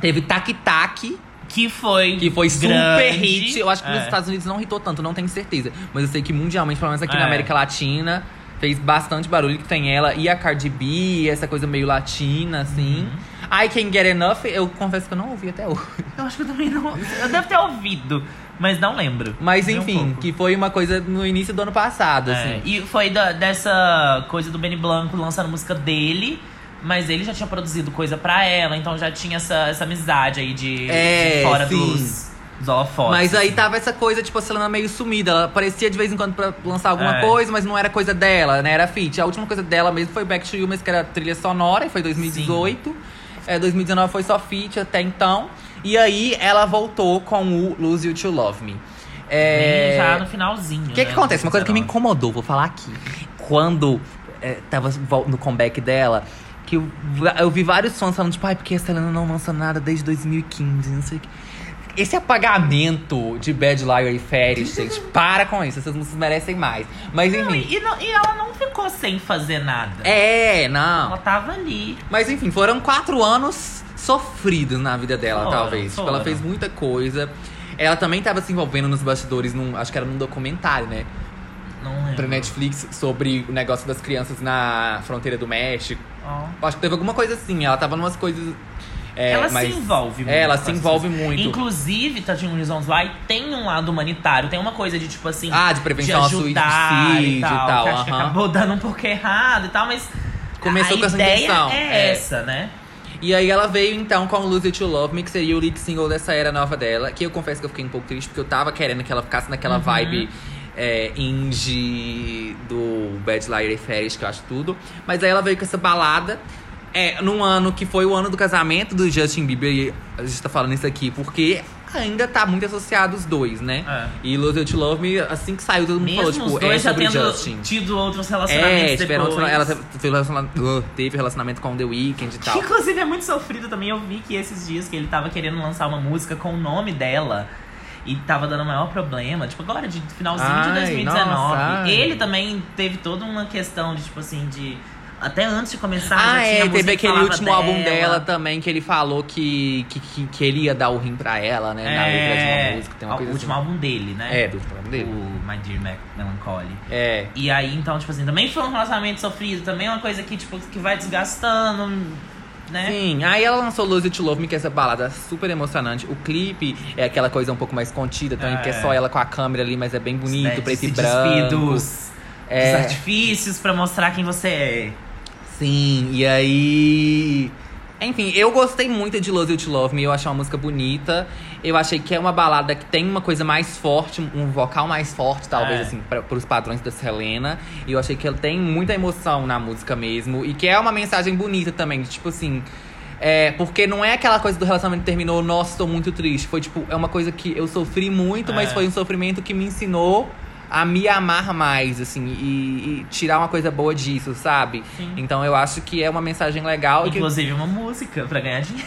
Teve Taki Taki, Que foi. que foi super grande. hit. Eu acho que nos É. Estados Unidos não hitou tanto, não tenho certeza. Mas eu sei que mundialmente, pelo menos aqui na É. América Latina, fez bastante barulho. Que tem ela e a Cardi B, essa coisa meio latina, assim. Uhum. I Can Get Enough, eu confesso que eu não ouvi até hoje. Eu acho que eu também não. Eu devo ter ouvido, mas não lembro. Mas um enfim, pouco. que foi uma coisa no início do ano passado, É, assim. E foi da- dessa coisa do Benny Blanco lançando música dele. Mas ele já tinha produzido coisa pra ela, então já tinha essa, essa amizade aí de, É, de fora sim. dos, holofotes. Mas aí assim. tava essa coisa, tipo, a Selena meio sumida. Ela aparecia de vez em quando pra lançar alguma É. coisa, mas não era coisa dela, né? Era feat. A última coisa dela mesmo foi Back to You, mas que era trilha sonora, e foi 2018. É, 2019 foi só feat até então. E aí ela voltou com o Lose You to Love Me. É... Bem já no finalzinho. O que, que acontece? Uma coisa que me incomodou, vou falar aqui. Quando é, tava no comeback dela, que eu, eu vi vários fãs falando, tipo, ai, porque a Selena não lança nada desde 2015, não sei o que. esse apagamento de Bad Liar e Férias, gente, para com isso. Essas músicas merecem mais. Mas Não, enfim. e, e não- e ela não ficou sem fazer nada. É, não. Ela tava ali. Mas enfim, foram quatro anos sofridos na vida dela, Foram, talvez. Tipo, ela foram. fez muita coisa. Ela também tava se envolvendo nos bastidores, num, acho que era num documentário, né? Pra Netflix sobre o negócio das crianças na fronteira do México. Ó. Acho que teve alguma coisa assim. Ela tava numas coisas. é, ela mais- se envolve muito. É, ela se envolve coisas. muito. Inclusive, Tadinho Reasons Why tem um lado humanitário. Tem uma coisa de, tipo assim... Ah, de prevenção ao ajudar suicídio e tal. e tal, que acho que acabou dando um pouco errado e tal, mas... Começou a com essa intenção, é, é. essa, né? E aí ela veio então com Lose It to Love Me, que seria o lead single dessa era nova dela. Que eu confesso que eu fiquei um pouco triste, porque eu tava querendo que ela ficasse Uhum. naquela vibe é, indie do Bad Liar e Férias, que eu acho tudo. Mas aí ela veio com essa balada. É, num ano que foi o ano do casamento do Justin Bieber, e a gente tá falando isso aqui porque ainda tá muito associado os dois, né? É. E Lose to Love Me, assim que saiu, todo mundo Mesmo falou, tipo, dois é já sobre tendo Justin. tido outros relacionamentos É, tiveram outro- ela teve relacionamento, teve relacionamento com The Weeknd e tal. Que inclusive é muito sofrido também. Eu vi que esses dias que ele tava querendo lançar uma música com o nome dela. E tava dando o maior problema. Tipo, agora, de finalzinho de Ai, 2019. nossa, ele também teve toda uma questão de, tipo assim, de. Até antes de começar, Ah, já tinha é, música teve que aquele último álbum dela também que ele falou que, que, que, que ele ia dar o rim pra ela, né? Na letra de uma música, tem uma o coisa último assim. álbum dele, né? É, do último álbum dele. O My Dear Mac Melancholy. É. E aí, então, tipo assim, também foi um relacionamento sofrido, também é uma coisa que, tipo, que vai desgastando, né? Sim, aí ela lançou Lose It to Love Me, que é essa balada super emocionante. O clipe é aquela coisa um pouco mais contida também, É. porque é só ela com a câmera ali, mas é bem bonito, Né, preto e branco. dos, É. dos artifícios pra mostrar quem você é. Sim, e aí. Enfim, eu gostei muito de Lose You to Love Me, eu achei uma música bonita. Eu achei que é uma balada que tem uma coisa mais forte, um vocal mais forte, talvez, É. assim, pra, pros padrões da Selena. E eu achei que ela tem muita emoção na música mesmo. E que é uma mensagem bonita também, de, tipo assim. É, porque não é aquela coisa do relacionamento que terminou, nossa, tô muito triste. Foi tipo, é uma coisa que eu sofri muito, mas É. foi um sofrimento que me ensinou a me amar mais, assim, e, e tirar uma coisa boa disso, sabe? Sim. Então eu acho que é uma mensagem legal. e que- Inclusive uma música pra ganhar dinheiro.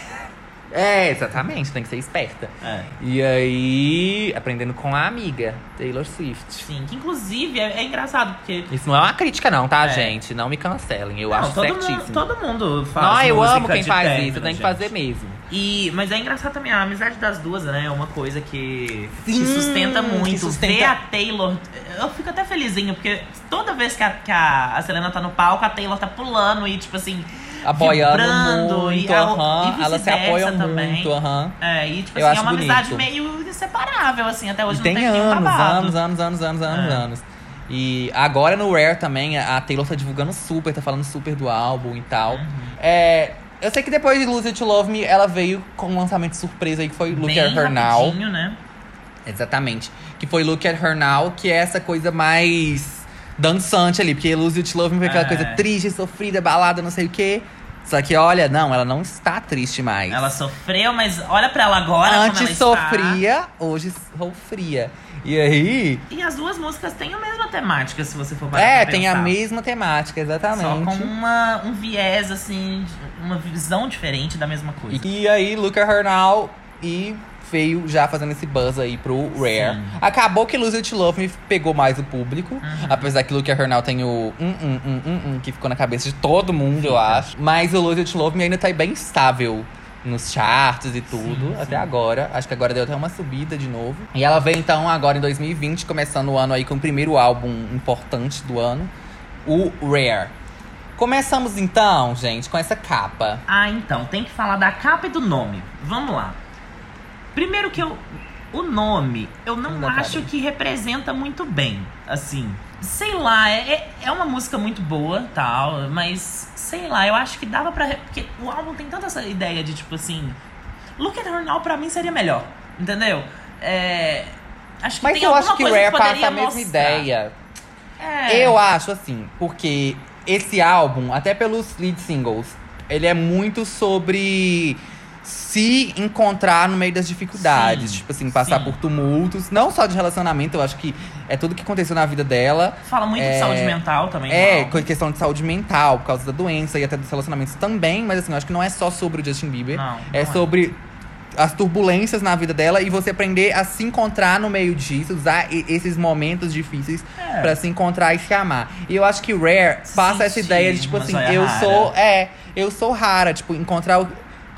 É, exatamente, tem que ser esperta. É. E aí, aprendendo com a amiga, Taylor Swift. Sim, que inclusive é, é engraçado, porque. Isso não é uma crítica, não, tá, É. gente? Não me cancelem, eu não, acho todo certíssimo. mundo, todo mundo faz. não, eu amo quem faz término, isso, tem que fazer mesmo. E, mas é engraçado também, a amizade das duas, né? É uma coisa que Sim, te sustenta que muito. sustenta. Ver a Taylor. Eu fico até felizinho, porque toda vez que a, que a Selena tá no palco, a Taylor tá pulando e, tipo assim. Apoiando vibrando, muito, e aham. e Elas se apoiam também. muito, aham. É, e tipo Eu assim, é uma amizade bonito. meio inseparável, assim, até hoje E não tem tem nenhum anos, anos, anos, anos, anos, anos, É. anos. E agora no Rare também, a Taylor tá divulgando super, tá falando super do álbum e tal. Uhum. É, eu sei que depois de Lose It to Love Me, ela veio com um lançamento surpresa aí que foi Look Bem at Her Now. né? Exatamente. Que foi Look at Her Now, que é essa coisa mais dançante ali. Porque Lose It to Love Me foi aquela É. coisa triste, sofrida, balada, não sei o quê. Só que, olha, não, ela não está triste mais. Ela sofreu, mas olha pra ela agora como Antes ela está. sofria, hoje sofria. E aí. E as duas músicas têm a mesma temática, se você for parar É, tem a mesma temática, Só exatamente. com uma, um viés, assim, uma visão diferente da mesma coisa. E aí, Look at Her Now e veio já fazendo esse buzz aí pro Rare. Sim. Acabou que Lose It Love Me pegou mais o público. Uhum. Apesar que Look at Her Now tem o um, um, um, um, que ficou na cabeça de todo mundo, eu acho. Mas o Lose It Love Me ainda tá bem estável nos charts e tudo, Sim, até sim. agora. Acho que agora deu até uma subida de novo. E ela veio então agora em 2020, começando o ano aí com o primeiro álbum importante do ano, o Rare. Começamos então, gente, com essa capa. Ah, então, tem que falar da capa e do nome. Vamos lá. Primeiro que eu. O nome, eu não Não acho que representa muito bem. Assim. Sei lá, é, é- é uma música muito boa, tal, mas sei lá, eu acho que dava pra. Porque o álbum tem tanta essa ideia de tipo assim. Look at Her Now pra mim seria melhor. Entendeu? É. Acho que Mas tem eu acho que Rare passa poderia a mesma mostrar. ideia. É. Eu acho assim, porque esse álbum, até pelos lead singles, ele é muito sobre se encontrar no meio das dificuldades. Sim, tipo assim, passar sim. por tumultos. Não só de relacionamento, eu acho que é tudo que aconteceu na vida dela. Fala muito É, de saúde mental também. É, com questão de saúde mental, por causa da doença e até dos relacionamentos também. Mas assim, eu acho que não é só sobre o Justin Bieber. Não, é não é. sobre as turbulências na vida dela e você aprender a se encontrar no meio disso, usar esses momentos difíceis É. pra se encontrar e se amar. E eu acho que Rare passa essa Sentir ideia de tipo assim, joia eu rara. sou, é, eu sou rara, tipo, encontrar o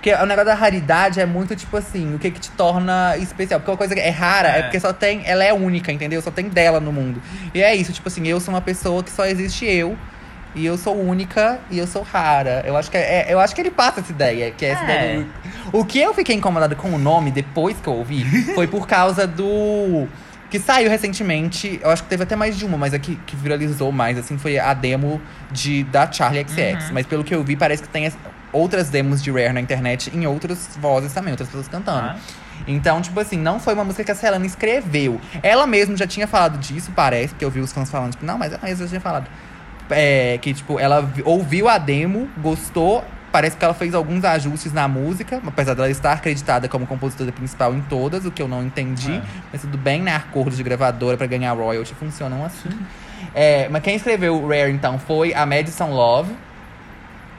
porque o negócio da raridade é muito, tipo assim, o que que te torna especial. Porque uma coisa que é rara é. É. porque só tem. Ela é única, entendeu? Só tem dela no mundo. E é isso, tipo assim, eu sou uma pessoa que só existe eu. E eu sou única e eu sou rara. Eu acho que, é, é- eu acho que ele passa essa ideia. Que é essa É. ideia do- O que eu fiquei incomodada com o nome depois que eu ouvi foi por causa do. Que saiu recentemente, eu acho que teve até mais de uma, mas a que, que viralizou mais, assim, foi a demo de, da Charlie XX. Uhum. Mas pelo que eu vi, parece que tem outras demos de Rare na internet em outras vozes também, outras pessoas cantando. Ah. Então, tipo assim, não foi uma música que a Selena escreveu. Ela mesma já tinha falado disso, parece, que eu vi os fãs falando, tipo, não, mas ela mesma já tinha falado. É, que, tipo, ela vi- ouviu a demo, gostou, parece que ela fez alguns ajustes na música, apesar dela estar acreditada como compositora principal em todas, o que eu não entendi. É. Mas tudo bem, né? Acordos de gravadora pra ganhar royalty funcionam assim. É, mas quem escreveu Rare, então, foi a Madison Love.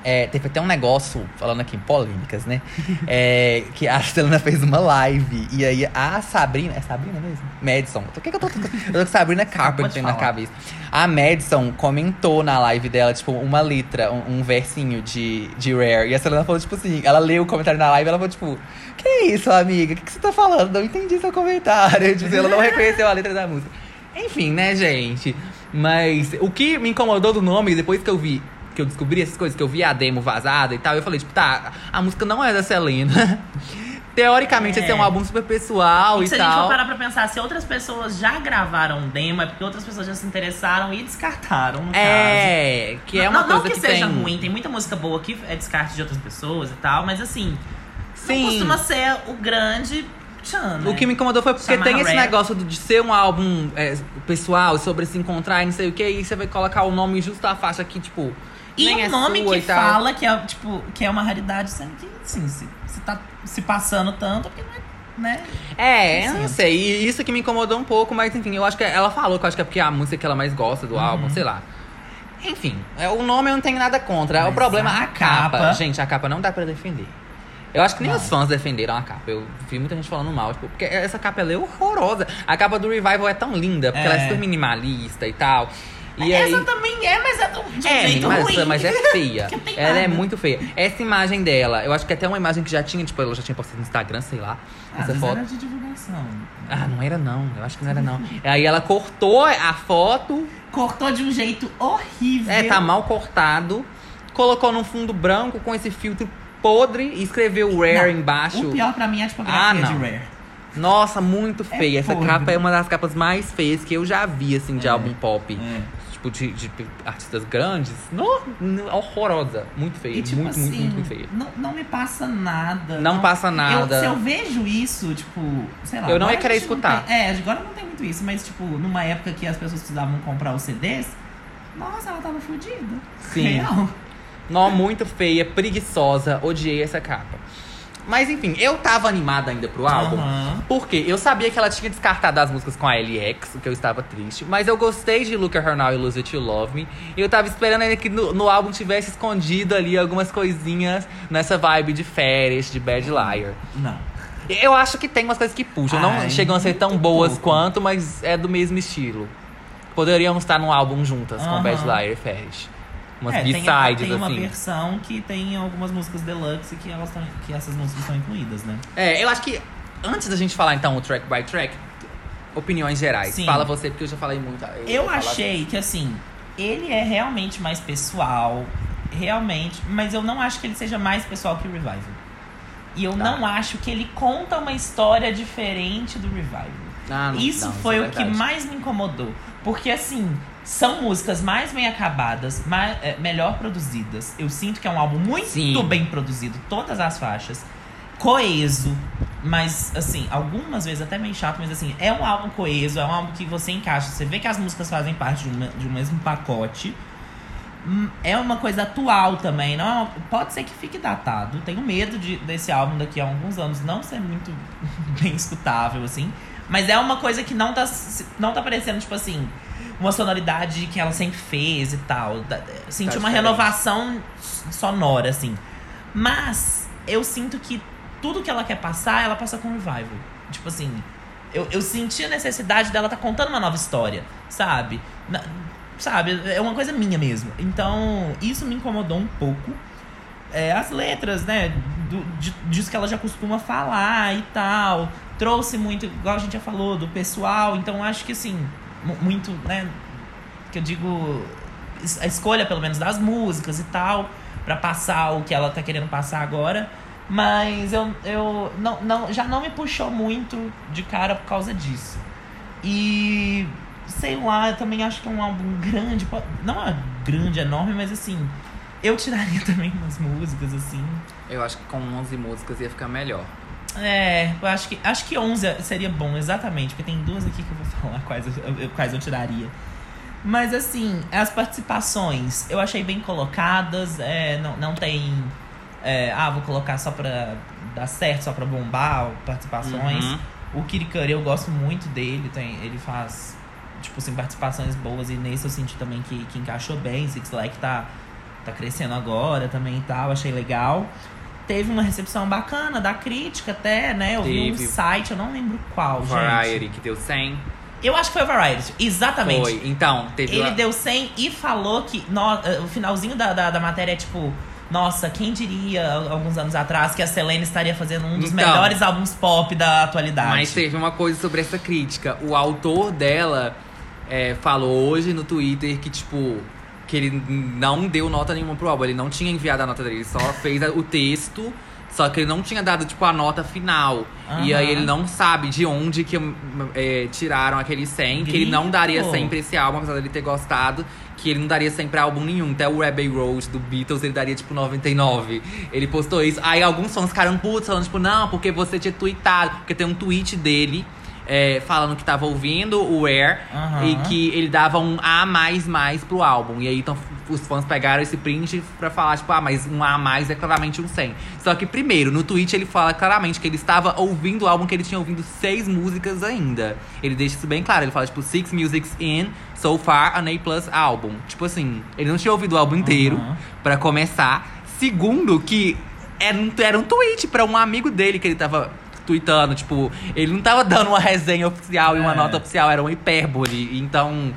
É, teve até um negócio, falando aqui em polêmicas, né? É, que a Selena fez uma live. E aí a Sabrina. É Sabrina mesmo? Madison. Por que, que eu tô. Eu tô com Sabrina Carpenter na cabeça. A Madison comentou na live dela, tipo, uma letra, um, um versinho de, de Rare. E a Selena falou, tipo assim, ela leu o comentário na live e ela falou, tipo, que isso, amiga? O que, que você tá falando? Não entendi seu comentário. Tipo, ela não reconheceu a letra da música. Enfim, né, gente? Mas o que me incomodou do nome, depois que eu vi, que eu descobri essas coisas, que eu vi a demo vazada e tal, eu falei, tipo, tá, a música não é da Selena. Teoricamente, É. esse é um álbum super pessoal E e, se a gente for tal. parar pra pensar, se outras pessoas já gravaram demo, é porque outras pessoas já se interessaram e descartaram, no caso. É, que é não, uma não coisa que, que, seja tem. ruim, tem muita música boa que é descarte de outras pessoas e tal, mas assim, Sim. não costuma ser o grande tchan, né? O que me incomodou foi porque tem esse rap. negócio de ser um álbum é, pessoal, sobre se encontrar e não sei o que, e você vai colocar o nome justo a faixa que, tipo. E nem um é nome sua que tal. fala que é, tipo, que é uma raridade, sendo que, assim, se, se tá se passando tanto, porque não é, né? É, eu não sei. E isso que me incomodou um pouco, mas enfim, eu acho que ela falou que eu acho que é porque é a música que ela mais gosta do álbum, sei lá. Enfim, é, o nome eu não tenho nada contra. o Mas problema é a a capa. capa- Gente, a capa não dá pra defender. Eu acho que nem Não. os fãs defenderam a capa. Eu vi muita gente falando mal, tipo, porque essa capa é horrorosa. A capa do Revival é tão linda, porque É. ela é super minimalista e tal. E Essa aí... também é, mas é de um de um É, jeito mas, ruim. mas é feia. Ela é muito feia. Essa imagem dela, eu acho que até uma imagem que já tinha, tipo, ela já tinha postado no Instagram, sei lá. Às essa foto. era de divulgação. Ah, não era não. Eu acho que não era não. Aí ela cortou a foto. Cortou de um jeito horrível. É, tá mal cortado. Colocou num fundo branco com esse filtro podre e escreveu Rare Não, embaixo. O pior pra mim é a tipografia Ah, de não. Rare. Nossa, muito feia. Essa podre. capa é uma das capas mais feias que eu já vi, assim, de É. álbum pop. É. Tipo, de, de artistas grandes. No- horrorosa. Muito feia. E tipo muito, assim, muito, muito, muito feia. Não, não me passa nada. Não passa nada. Eu, se eu vejo isso, tipo, sei lá. Eu não ia querer não escutar. tem- é, agora não tem muito isso, mas tipo, numa época que as pessoas precisavam comprar os CDs, nossa, ela tava fodida. Sim. Real. Não, muito feia, preguiçosa. Odiei essa capa. Mas enfim, eu tava animada ainda pro álbum. Aham. Porque eu sabia que ela tinha descartado as músicas com a LX, o que eu estava triste. Mas eu gostei de Look at Her Now e Lose It You Love Me. E eu tava esperando ainda que no, no álbum tivesse escondido ali algumas coisinhas nessa vibe de férias, de Bad Liar. Não. Eu acho que tem umas coisas que puxam. não Ai, chegam a ser tão boas pouco. quanto, mas é do mesmo estilo. Poderíamos estar num álbum juntas com Aham. Bad Liar e Férias. Umas É, tem, B-sides, tem uma assim. versão que tem algumas músicas deluxe que, elas tão, que essas músicas estão incluídas, né? É, eu acho que antes da gente falar então o track by track, opiniões gerais. Sim. Fala você, porque eu já falei muito. Eu falar achei que, assim, ele é realmente mais pessoal, realmente, mas eu não acho que ele seja mais pessoal que o Revival. E eu Tá. não acho que ele conta uma história diferente do Revival. Ah, não, isso não, foi é o que mais me incomodou. Porque, assim, são músicas mais bem acabadas, mais, é, melhor produzidas. Eu sinto que é um álbum muito Sim. bem produzido, todas as faixas. Coeso, mas, assim, algumas vezes até meio chato, mas, assim, é um álbum coeso, é um álbum que você encaixa. Você vê que as músicas fazem parte de um, de um mesmo pacote. Hum, É uma coisa atual também, não é uma- pode ser que fique datado. Tenho medo de, desse álbum daqui a alguns anos não ser muito bem escutável, assim. Mas é uma coisa que não tá, não tá parecendo, tipo assim, uma sonoridade que ela sempre fez e tal. Da- Senti Tá uma renovação sonora, assim. Mas eu sinto que tudo que ela quer passar, ela passa com Revival. Tipo assim, eu, eu senti a necessidade dela tá contando uma nova história, sabe? Na- sabe, é uma coisa minha mesmo. Então, isso me incomodou um pouco. É, as letras, né, do, de- disso que ela já costuma falar e tal. Trouxe muito, igual a gente já falou, do pessoal. Então, acho que assim, muito, né, que eu digo, a escolha pelo menos das músicas e tal, pra passar o que ela tá querendo passar agora. Mas eu, eu não, não, já não me puxou muito de cara por causa disso. E sei lá, eu também acho que é um álbum grande, não é grande, enorme, mas assim, eu tiraria também umas músicas assim. Eu acho que com 11 músicas ia ficar melhor. É, eu acho que acho que 11 seria bom, exatamente, porque tem duas aqui que eu vou falar quais eu, quais eu tiraria. Mas assim, as participações eu achei bem colocadas, é, não, não tem. é, ah, vou colocar só pra dar certo, só pra bombar participações. Uhum. O Kirikuri eu gosto muito dele, tem, ele faz, tipo assim, participações boas e nesse eu senti também que, que encaixou bem. Six Like tá, tá crescendo agora também e tal, achei legal. Teve uma recepção bacana da crítica até, né? Eu vi um Teve. site, eu não lembro qual, gente. Variety, que deu 100. Eu acho que foi o Variety, exatamente. Foi. Então, teve. Ele a- deu 100 e falou que no, eh, o finalzinho da, da, da matéria é tipo. Nossa, quem diria alguns anos atrás que a Selene estaria fazendo um dos Então. melhores álbuns pop da atualidade? Mas teve uma coisa sobre essa crítica. O autor dela é, falou hoje no Twitter que, tipo, que ele não deu nota nenhuma pro álbum. Ele não tinha enviado a nota dele, ele só fez o texto. Só que ele não tinha dado, tipo, a nota final. E Aham. aí ele não sabe de onde que é, tiraram aquele 100. Que ele não daria 100 pra esse álbum, apesar dele ter gostado. Que ele não daria 100 pra álbum nenhum. Até o Abbey Road do Beatles ele daria, tipo, 99. Ele postou isso. Aí alguns fãs ficaram putos, falando, tipo, não, porque você tinha tweetado. Porque tem um tweet dele é, falando que tava ouvindo o Air Aham. e que ele dava um A mais mais pro álbum. E aí então os fãs pegaram esse print pra falar, tipo, ah, mas um A mais é claramente um 100. Só que primeiro, no tweet ele fala claramente que ele estava ouvindo o álbum que ele tinha ouvido seis músicas ainda. Ele deixa isso bem claro, ele fala, tipo, six musics in, so far, an A plus album. Tipo assim, ele não tinha ouvido o álbum inteiro Aham. pra começar. Segundo, que era um, era um tweet pra um amigo dele que ele tava tweetando. Tipo, ele não tava dando uma resenha oficial e uma É. nota oficial, era uma hipérbole. Então,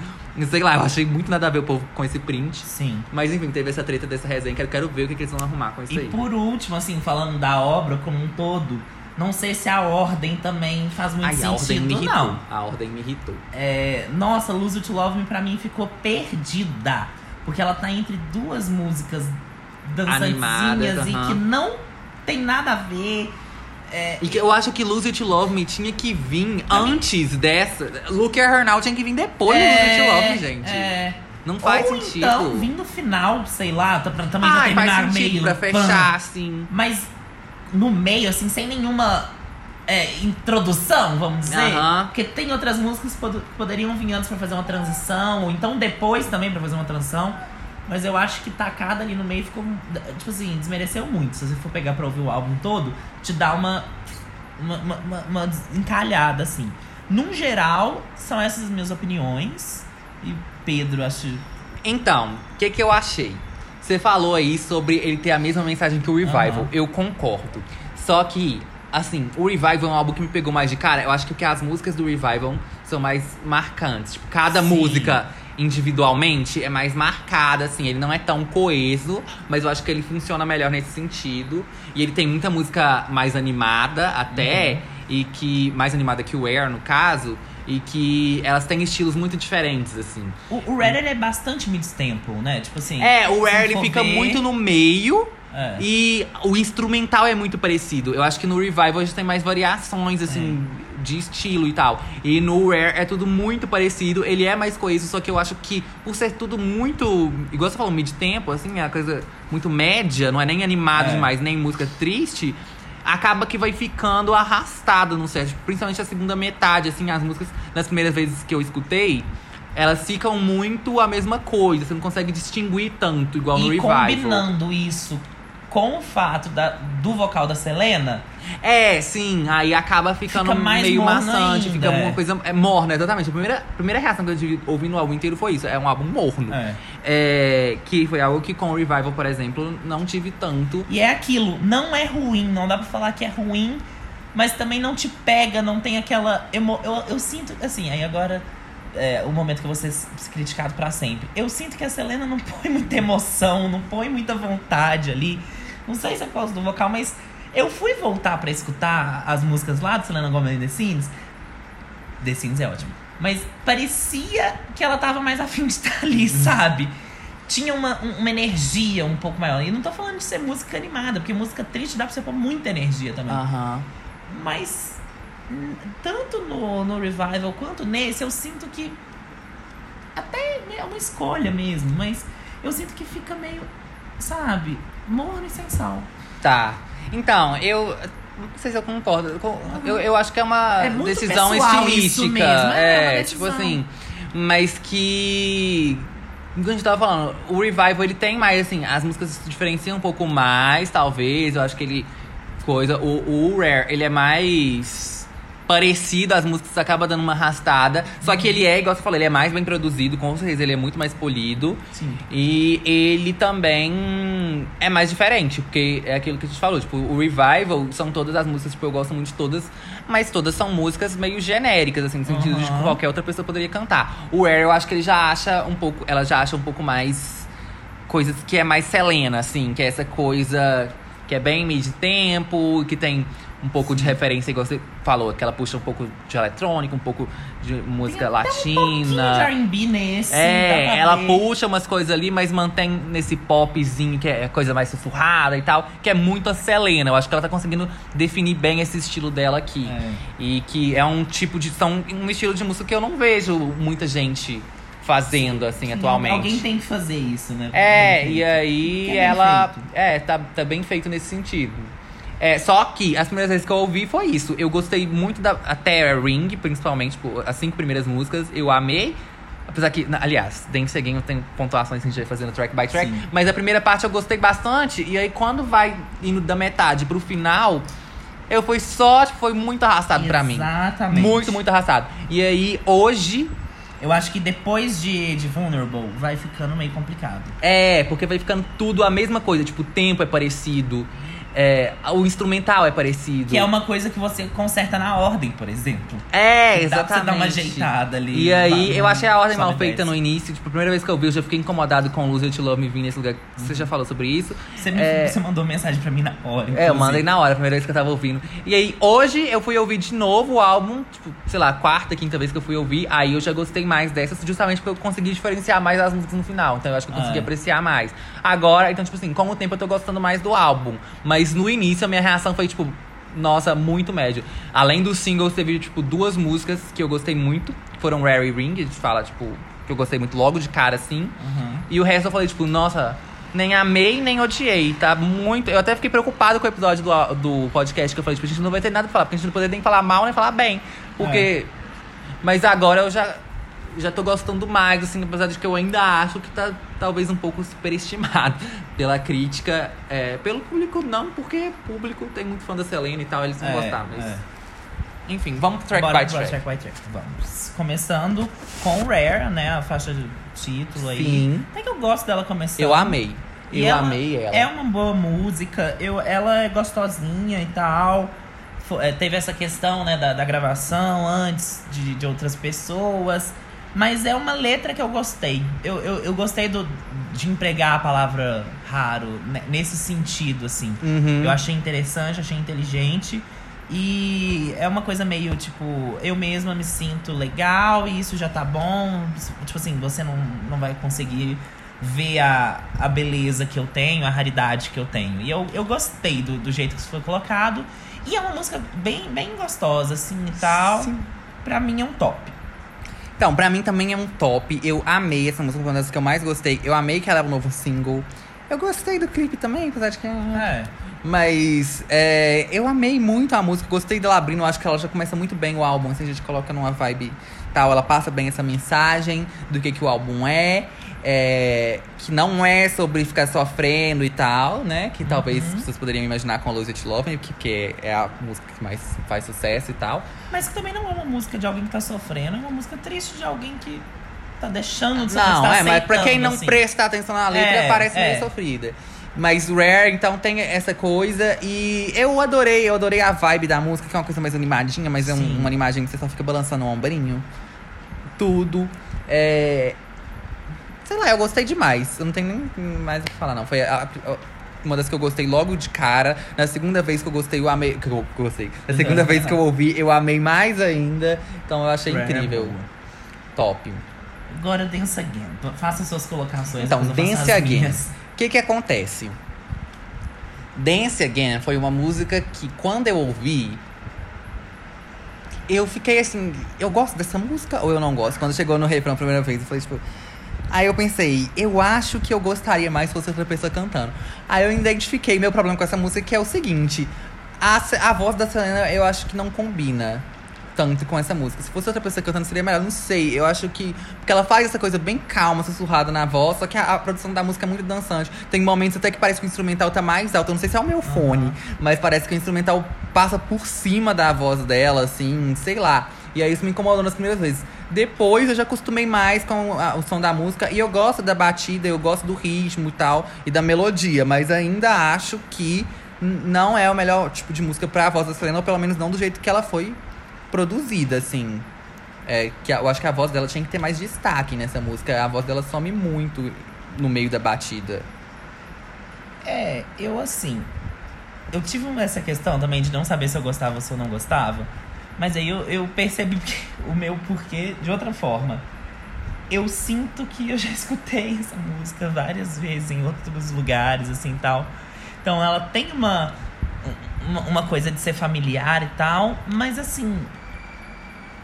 sei lá, eu achei muito nada a ver o povo com esse print. Sim. Mas enfim, teve essa treta dessa resenha que eu quero ver o que, que eles vão arrumar com isso E aí. por último, assim, falando da obra como um todo, não sei se a ordem também faz muito Ai, a ordem me sentido, irritou. não. A ordem me irritou. É, nossa, Lose to Love Me pra mim ficou perdida. Porque ela tá entre duas músicas dançantezinhas Animadas, e aham. que não tem nada a ver. É, E que eu acho que Lose It Love Me tinha que vir antes dessa. Look at Her Now tinha que vir depois do Lose It to Love Me, gente. É. Não faz Ou sentido. então, vim no final, sei lá, pra- também Ai, terminar faz sentido meio. pra pam. fechar, assim. Mas no meio, assim, sem nenhuma é, introdução, vamos dizer. Aham. Porque tem outras músicas que pod- poderiam vir antes pra fazer uma transição, ou então depois também pra fazer uma transição. Mas eu acho que tacada ali no meio ficou. Tipo assim, desmereceu muito. Se você for pegar pra ouvir o álbum todo, te dá uma. Uma, uma, uma- encalhada, assim. Num geral, são essas as minhas opiniões. E Pedro, acho. Então, o que, que eu achei? Você falou aí sobre ele ter a mesma mensagem que o Revival. Aham. Eu concordo. Só que, assim, o Revival é um álbum que me pegou mais de cara. Eu acho que as músicas do Revival são mais marcantes. Tipo, cada Sim. música individualmente é mais marcada, assim. Ele não é tão coeso, mas eu acho que ele funciona melhor nesse sentido. E ele tem muita música mais animada até. Uhum. E que. Mais animada que o Air, no caso. E que elas têm estilos muito diferentes, assim. O, o Red ele é bastante mid-tempo, né? Tipo assim. É, o Rare ele fica ver- muito no meio É. e o instrumental é muito parecido. Eu acho que no Revival a gente tem mais variações, assim, de estilo e tal. E no Rare é tudo muito parecido. Ele é mais coeso, só que eu acho que por ser tudo muito. Igual você falou, mid-tempo, assim, é uma coisa muito média, não é nem animado É. demais, nem música triste. Acaba que vai ficando arrastado no set. Principalmente a segunda metade, assim, as músicas, nas primeiras vezes que eu escutei, elas ficam muito a mesma coisa. Você não consegue distinguir tanto, igual no E Revival. combinando isso com o fato da, do vocal da Selena, É, sim, aí acaba ficando Fica mais meio maçante, ainda, fica é. uma coisa é, morna, exatamente. A primeira, a primeira reação que eu tive ouvindo o álbum inteiro foi isso, é um álbum morno. É. É, que foi algo que com o Revival, por exemplo, não tive tanto. E é aquilo, não é ruim, não dá pra falar que é ruim, mas também não te pega, não tem aquela. Emo... Eu, eu sinto, assim, aí agora é o momento que ser s- criticado pra sempre. Eu sinto que a Selena não põe muita emoção, não põe muita vontade ali. Não sei se é por causa do vocal, mas eu fui voltar pra escutar as músicas lá do Selena Gomez The Scenes. The Scenes é ótimo. Mas parecia que ela tava mais afim de estar ali, sabe? Tinha uma, um- uma energia um pouco maior. E não tô falando de ser música animada, porque música triste dá pra você pôr muita energia também. Aham. Mas tanto no, no Revival quanto nesse, eu sinto que. Até é uma escolha mesmo, mas eu sinto que fica meio, sabe, morno e sem sal. Tá. Então, eu. Não sei se eu concordo. Eu, eu acho que é uma É decisão estilística. é, é É, tipo decisão. assim. Mas que. Como a gente tava falando, o Revival ele tem mais, assim, as músicas se diferenciam um pouco mais, talvez. Eu acho que ele. Coisa. O, o Rare, ele é mais parecido, as músicas acaba dando uma arrastada. Só que ele é, igual você falou, ele é mais bem produzido, com certeza ele é muito mais polido. Sim. E ele também é mais diferente, porque é aquilo que a gente falou, tipo, o Revival são todas as músicas, tipo, eu gosto muito de todas, mas todas são músicas meio genéricas, assim, no sentido de que Aham. qualquer outra pessoa poderia cantar. O Air, eu acho que ele já acha um pouco, ela já acha um pouco mais coisas que é mais Selena, assim, que é essa coisa que é bem meio de tempo, que tem um pouco de referência, igual você falou, que ela puxa um pouco de eletrônica, um pouco de música Um pouquinho latina. de R&B nesse. É, ela ver. puxa umas coisas ali, mas mantém nesse popzinho, que é coisa mais sussurrada e tal, que é muito a Selena. Eu acho que ela tá conseguindo definir bem esse estilo dela aqui. É. E que é um tipo de. São um estilo de música que eu não vejo muita gente fazendo, assim, atualmente. Alguém tem que fazer isso, né? É, e aí é ela. É, tá, tá bem feito nesse sentido. É, só que as primeiras vezes que eu ouvi foi isso. Eu gostei muito da. Até Ring, principalmente, tipo, as cinco primeiras músicas, eu amei. Apesar que, aliás, Dance Again tem pontuações que a gente vai fazendo track by track. Sim. Mas a primeira parte eu gostei bastante. E aí, quando vai indo da metade pro final, eu fui só, tipo, foi muito arrastado pra mim. Exatamente. Muito, muito arrastado. E aí, hoje, Eu acho que depois de, de Vulnerable vai ficando meio complicado. É, porque vai ficando tudo a mesma coisa. Tipo, o tempo é parecido. É, o instrumental é parecido. Que é uma coisa que você conserta na ordem, por exemplo. É, Dá pra exatamente. você dar uma ajeitada ali. E aí, eu achei a ordem mal feita no início. Tipo, a primeira vez que eu vi, eu já fiquei incomodado com o Lose You to Love Me vir nesse lugar. Você já falou sobre isso. Você, me, É. você mandou mensagem pra mim na hora. É, eu inclusive. mandei na hora, a primeira vez que eu tava ouvindo. E aí, hoje eu fui ouvir de novo o álbum, tipo, sei lá, quarta, quinta vez que eu fui ouvir. Aí eu já gostei mais dessas, justamente porque eu consegui diferenciar mais as músicas no final. Então eu acho que eu consegui Ah. apreciar mais. Agora, então, tipo assim, com o tempo eu tô gostando mais do álbum. Mas no início a minha reação foi, tipo, nossa, muito médio. Além dos singles, teve, tipo, duas músicas que eu gostei muito. Que foram Rare e Ring, a gente fala, tipo, que eu gostei muito logo de cara, assim. Uhum. E o resto eu falei, tipo, nossa, nem amei, nem odiei. Tá muito. Eu até fiquei preocupado com o episódio do, do podcast que eu falei, tipo, a gente não vai ter nada pra falar, porque a gente não poderia nem falar mal nem falar bem. Porque. Mas agora eu já. Já tô gostando mais, assim, apesar de que eu ainda acho que tá talvez um pouco superestimado pela crítica. é, pelo público, não, porque público tem muito fã da Selena e tal, eles vão É, gostar, mas. é. Enfim, vamos pro track Bora by track. track by track. Vamos. Começando com Rare, né? A faixa de título aí. Sim. Até que eu gosto dela começando. Eu amei. E Eu ela amei ela. É uma boa música. Eu, ela é gostosinha e tal. Fo- é, teve essa questão, né, da, da gravação antes de, de outras pessoas. Mas é uma letra que eu gostei. Eu, eu, eu gostei do, de empregar a palavra raro nesse sentido, assim. Uhum. Eu achei interessante, achei inteligente. E é uma coisa meio tipo, eu mesma me sinto legal e isso já tá bom. Tipo assim, você não, não vai conseguir ver a, a beleza que eu tenho, a raridade que eu tenho. E eu, eu gostei do, do jeito que isso foi colocado. E é uma música bem, bem gostosa, assim e tal. Sim. Pra mim é um top. Então, pra mim também é um top. Eu amei essa música, uma das que eu mais gostei. Eu amei que ela é um novo single. Eu gostei do clipe também, apesar de que. É. Mas é, eu amei muito a música, gostei dela abrindo, acho que ela já começa muito bem o álbum, assim, a gente coloca numa vibe tal, ela passa bem essa mensagem do que, que o álbum é, é, que não é sobre ficar sofrendo e tal, né? Que talvez Uhum. vocês poderiam imaginar com Lose It Love Me, que, que é a música que mais faz sucesso e tal. Mas que também não é uma música de alguém que tá sofrendo, é uma música triste de alguém que tá deixando de ser Não, tá é, mas pra quem não assim. presta atenção na letra, É, parece é. meio sofrida. Mas Rare, então, tem essa coisa. E eu adorei, eu adorei a vibe da música, que é uma coisa mais animadinha, mas é um- Sim. uma animadinha que você só fica balançando o ombrinho. Tudo. É. Sei lá, eu gostei demais. Eu não tenho nem mais o que falar, não. Foi a- a- uma das que eu gostei logo de cara. Na segunda vez que eu gostei, eu amei. Que eu gostei. Na segunda vez que eu ouvi, eu amei mais ainda. Então eu achei é incrível. Top. Agora Dance Again. Faça suas colocações. Então, Dance Again. O que que acontece? Dance Again foi uma música que quando eu ouvi, eu fiquei assim, eu gosto dessa música ou eu não gosto? Quando chegou no refrão a primeira vez, eu falei tipo, Aí eu pensei, eu acho que eu gostaria mais se fosse outra pessoa cantando. Aí eu identifiquei meu problema com essa música, que é o seguinte: a, a voz da Selena eu acho que não combina tanto com essa música. Se fosse outra pessoa cantando, seria melhor. Não sei. Eu acho que. Porque ela faz essa coisa bem calma, sussurrada na voz, só que a, a produção da música é muito dançante. Tem momentos até que parece que o instrumental tá mais alto. Eu não sei se é o meu fone, mas parece que o instrumental passa por cima da voz dela, assim, sei lá. E aí isso me incomodou nas primeiras vezes. Depois eu já acostumei mais com a- o som da música e eu gosto da batida, eu gosto do ritmo e tal, e da melodia, mas ainda acho que não é o melhor tipo de música pra voz da Selena, ou pelo menos não do jeito que ela foi produzida, assim. É, que eu acho que a voz dela tinha que ter mais destaque nessa música. A voz dela some muito no meio da batida. É, eu assim. Eu tive essa questão também de não saber se eu gostava ou se eu não gostava. Mas aí eu, eu percebi o meu porquê de outra forma. Eu sinto que eu já escutei essa música várias vezes em outros lugares, assim tal. Então ela tem uma, uma, uma coisa de ser familiar e tal, mas assim.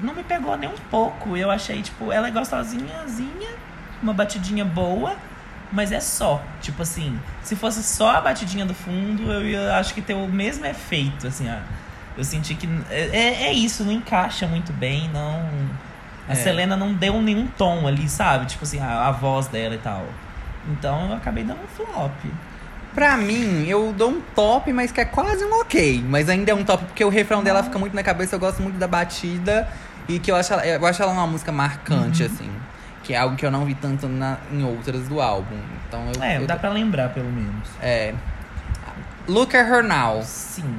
Não me pegou nem um pouco. Eu achei, tipo, ela é gostosinhazinha, uma batidinha boa. Mas é só, tipo assim, se fosse só a batidinha do fundo, eu ia, acho que ter o mesmo efeito, assim, ah, eu senti que é, é- é isso, não encaixa muito bem, não. A É. Selena não deu nenhum tom ali, sabe? Tipo assim, a, a voz dela e tal. Então eu acabei dando um flop. Pra mim, eu dou um top, mas que é quase um ok. Mas ainda é um top porque o refrão dela fica muito na cabeça. Eu gosto muito da batida. E que eu acho ela, eu acho ela uma música marcante, assim. Que é algo que eu não vi tanto na- em outras do álbum. Então eu. É, eu- dá pra lembrar pelo menos. é. Look at Her Now. Sim.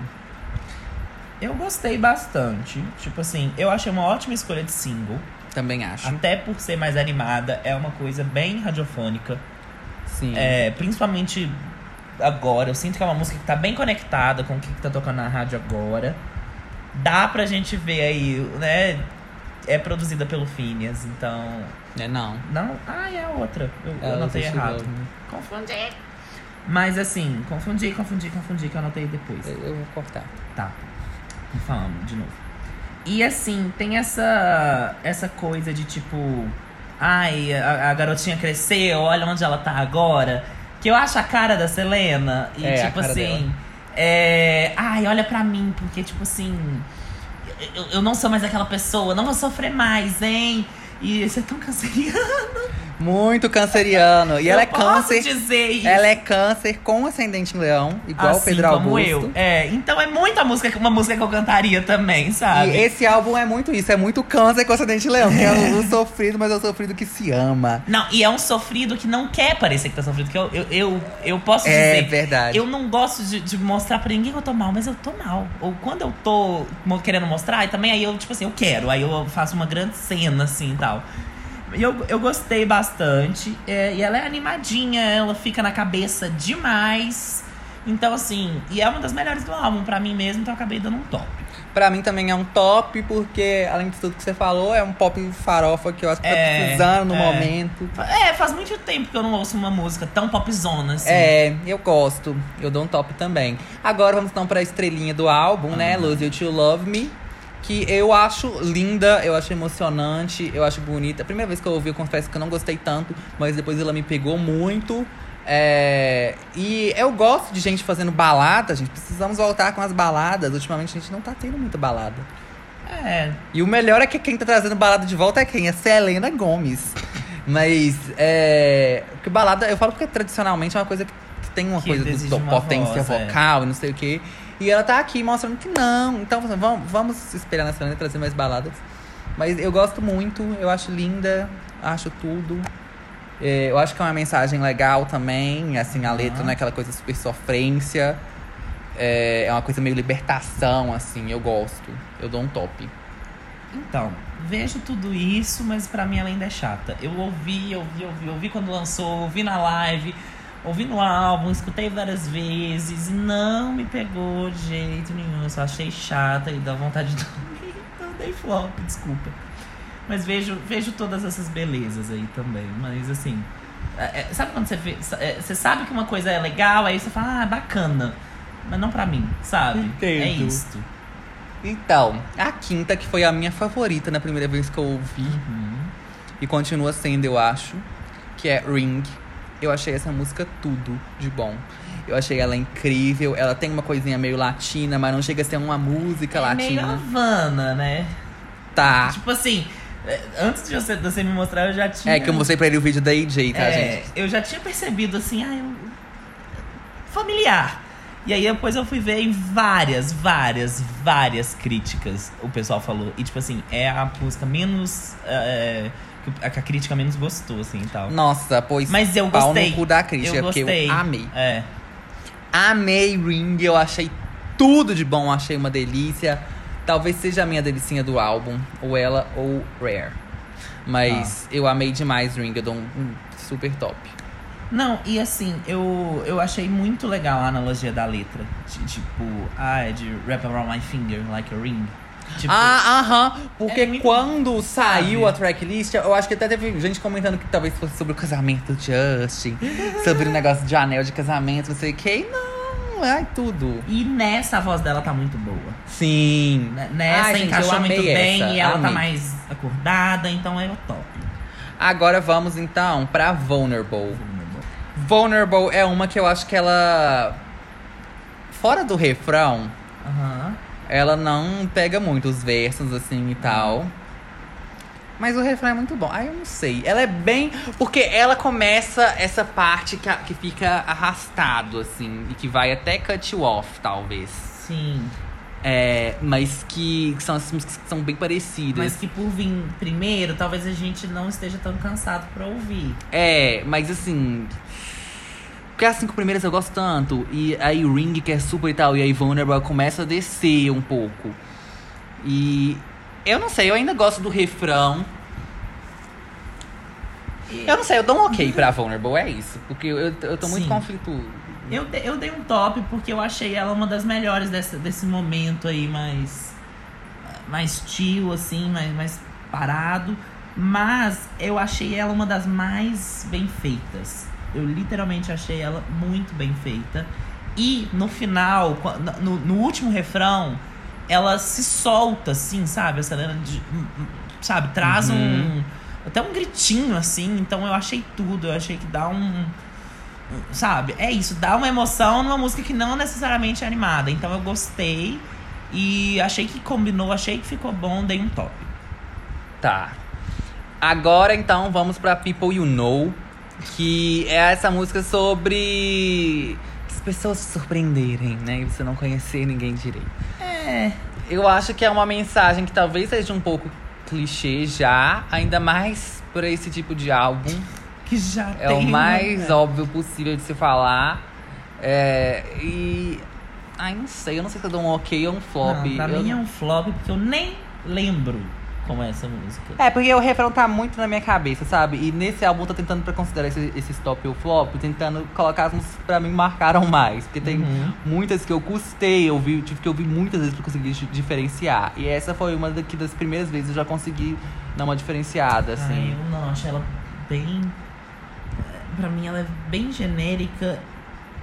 Eu gostei bastante. Tipo assim, eu achei uma ótima escolha de single. Também acho. Até por ser mais animada, é uma coisa bem radiofônica. Sim. É, principalmente agora, eu sinto que é uma música que tá bem conectada com o que tá tocando na rádio agora. Dá pra gente ver aí, né? É produzida pelo Phineas, então. É, não. Não. Ah, é a outra. Eu, É, eu anotei errado. chegou. Confundi. Mas assim, confundi, confundi, confundi, que eu anotei depois. Eu, eu vou cortar. Tá. Falamos de novo. E assim, tem essa essa coisa de tipo, ai, a, a garotinha cresceu, olha onde ela tá agora. Que eu acho a cara da Selena. E É, tipo assim, é, ai, olha pra mim, porque tipo assim, eu, eu não sou mais aquela pessoa, não vou sofrer mais, hein? E você é tão canceriano. Muito canceriano. E ela é Eu posso câncer. dizer isso. Ela é câncer com ascendente em leão, igual o assim Pedro como Augusto. eu. É, então é muita música, uma música que eu cantaria também, sabe? E esse álbum é muito isso, é muito câncer com ascendente em leão. É o, o sofrido, mas é o sofrido que se ama. Não, e é um sofrido que não quer parecer que tá sofrido. Que eu, eu, eu, eu posso É dizer. verdade. Eu não gosto de, de mostrar pra ninguém que eu tô mal, mas eu tô mal. Ou quando eu tô querendo mostrar, e também aí eu, tipo assim, eu quero. Aí eu faço uma grande cena, assim e tal. Eu, eu gostei bastante. é, e ela é animadinha, ela fica na cabeça demais. Então, assim, e é uma das melhores do álbum pra mim mesmo, então eu acabei dando um top. Pra mim também é um top, porque além de tudo que você falou, é um pop farofa que eu acho que tá É, precisando no é. momento. É, faz muito tempo que eu não ouço uma música tão popzona, assim. É, eu gosto. Eu dou um top também. Agora vamos então pra estrelinha do álbum, né? Lose You to Love Me. Que eu acho linda, eu acho emocionante, eu acho bonita. A primeira vez que eu ouvi, eu confesso que eu não gostei tanto, mas depois ela me pegou muito. É, e eu gosto de gente fazendo balada, gente. Precisamos voltar com as baladas. Ultimamente a gente não tá tendo muita balada. É, E o melhor é que quem tá trazendo balada de volta é quem? É Selena Gomes. Mas, é. Porque balada, eu falo porque tradicionalmente é uma coisa que tem uma Que coisa de potência voz, é. vocal e não sei o quê. E ela tá aqui mostrando que não. Então, vamos, vamos esperar na Selena trazer mais baladas. Mas eu gosto muito, eu acho linda, acho tudo. É, eu acho que é uma mensagem legal também. Assim, a Aham. letra não é aquela coisa super sofrência. É, é uma coisa meio libertação, assim, eu gosto. Eu dou um top. Então, vejo tudo isso, mas pra mim ela ainda é chata. Eu ouvi, ouvi, ouvi, ouvi quando lançou, ouvi na live, ouvi no álbum, escutei várias vezes, não me pegou de jeito nenhum. Eu só achei chata e dá vontade de dormir. Então dei flop, desculpa. Mas vejo, vejo todas essas belezas aí também. Mas assim. é, é, sabe quando você vê. é, você sabe que uma coisa é legal, aí você fala, ah, bacana. Mas não pra mim, sabe? É Entendo. isto. Então, a quinta, que foi a minha favorita na primeira vez que eu ouvi, Uhum. e continua sendo, eu acho, que é Ring. Eu achei essa música tudo de bom. Eu achei ela incrível. Ela tem uma coisinha meio latina, mas não chega a ser uma música É meio latina. Havana, né? Tá. Tipo assim, é, antes de você, de você me mostrar, eu já tinha. É que eu mostrei pra ele o vídeo da AJ, tá, É, gente? Eu já tinha percebido assim, ah, eu... familiar. E aí depois eu fui ver em várias, várias, várias críticas o pessoal falou. E tipo assim, é a música menos. é, a que a crítica menos gostou, assim e tal. Nossa, pois Mas eu pau gostei. no cu da crítica, eu porque gostei. eu amei. É. Amei Ring, eu achei tudo de bom, achei uma delícia. Talvez seja a minha delicinha do álbum, ou ela ou Rare. Mas eu amei demais Ring, eu dou um, um super top. Não, e assim, eu, eu achei muito legal a analogia da letra. De, tipo, ah, é de wrap around my finger like a ring. Tipo, ah, aham. Porque é quando saiu sabe? a tracklist, eu acho que até teve gente comentando que talvez fosse sobre o casamento do Justin, sobre o negócio de anel de casamento, não sei o que. Não, ai, tudo. E nessa a voz dela tá muito boa. Sim. N- Nessa Ai, gente, encaixou muito bem essa, e ela tá amei. mais acordada, então é o top. Agora vamos então pra Vulnerable. Vulnerable é uma que eu acho que ela. Fora do refrão, Aham. Ela não pega muito os versos assim e tal. Mas o refrão é muito bom. Ah, eu não sei. Ela é bem. Porque ela começa essa parte que, a- que fica arrastado, assim. E que vai até cut you off, talvez. Sim. É, mas que são as músicas que são bem parecidas. Mas que por vir primeiro, talvez a gente não esteja tão cansado pra ouvir. É, mas assim. Porque as cinco primeiras eu gosto tanto. E aí Ring, que é super e tal, e aí Vulnerable começa a descer um pouco. E. Eu não sei, eu ainda gosto do refrão. Eu não sei, eu dou um ok pra Vulnerable, é isso. Porque eu, eu tô muito Sim. conflito. Eu, eu dei um top porque eu achei ela uma das melhores dessa, desse momento aí, mais. mais chill, assim, mais, mais parado. Mas eu achei ela uma das mais bem feitas. Eu literalmente achei ela muito bem feita. E no final, no, no último refrão, ela se solta, assim, sabe? A Selena, de- sabe, traz Uhum. um. Até um gritinho, assim. Então eu achei tudo. Eu achei que dá um. Sabe? É isso, dá uma emoção numa música que não necessariamente é animada. Então eu gostei e achei que combinou, achei que ficou bom, dei um top. Tá. Agora então vamos pra People You Know. Que é essa música sobre as pessoas se surpreenderem, né? E você não conhecer ninguém direito. É. Eu acho que é uma mensagem que talvez seja um pouco clichê já, ainda mais por esse tipo de álbum. Que já É tem. o mais né? óbvio possível de se falar. É, e. Ai, não sei, eu não sei se eu dou um ok ou um flop. Não, pra Eu mim é um flop porque eu nem lembro como é essa música. É, porque o refrão tá muito na minha cabeça, sabe? E nesse álbum eu tô tentando pra considerar esse, esse stop ou flop, tentando colocar as músicas que pra mim marcaram mais. Porque tem Uhum. muitas que eu custei ouvir, tive que ouvir muitas vezes pra conseguir di- diferenciar. E essa foi uma daqui das primeiras vezes eu já consegui dar uma diferenciada, Ai, assim. eu não, acho ela bem. Pra mim ela é bem genérica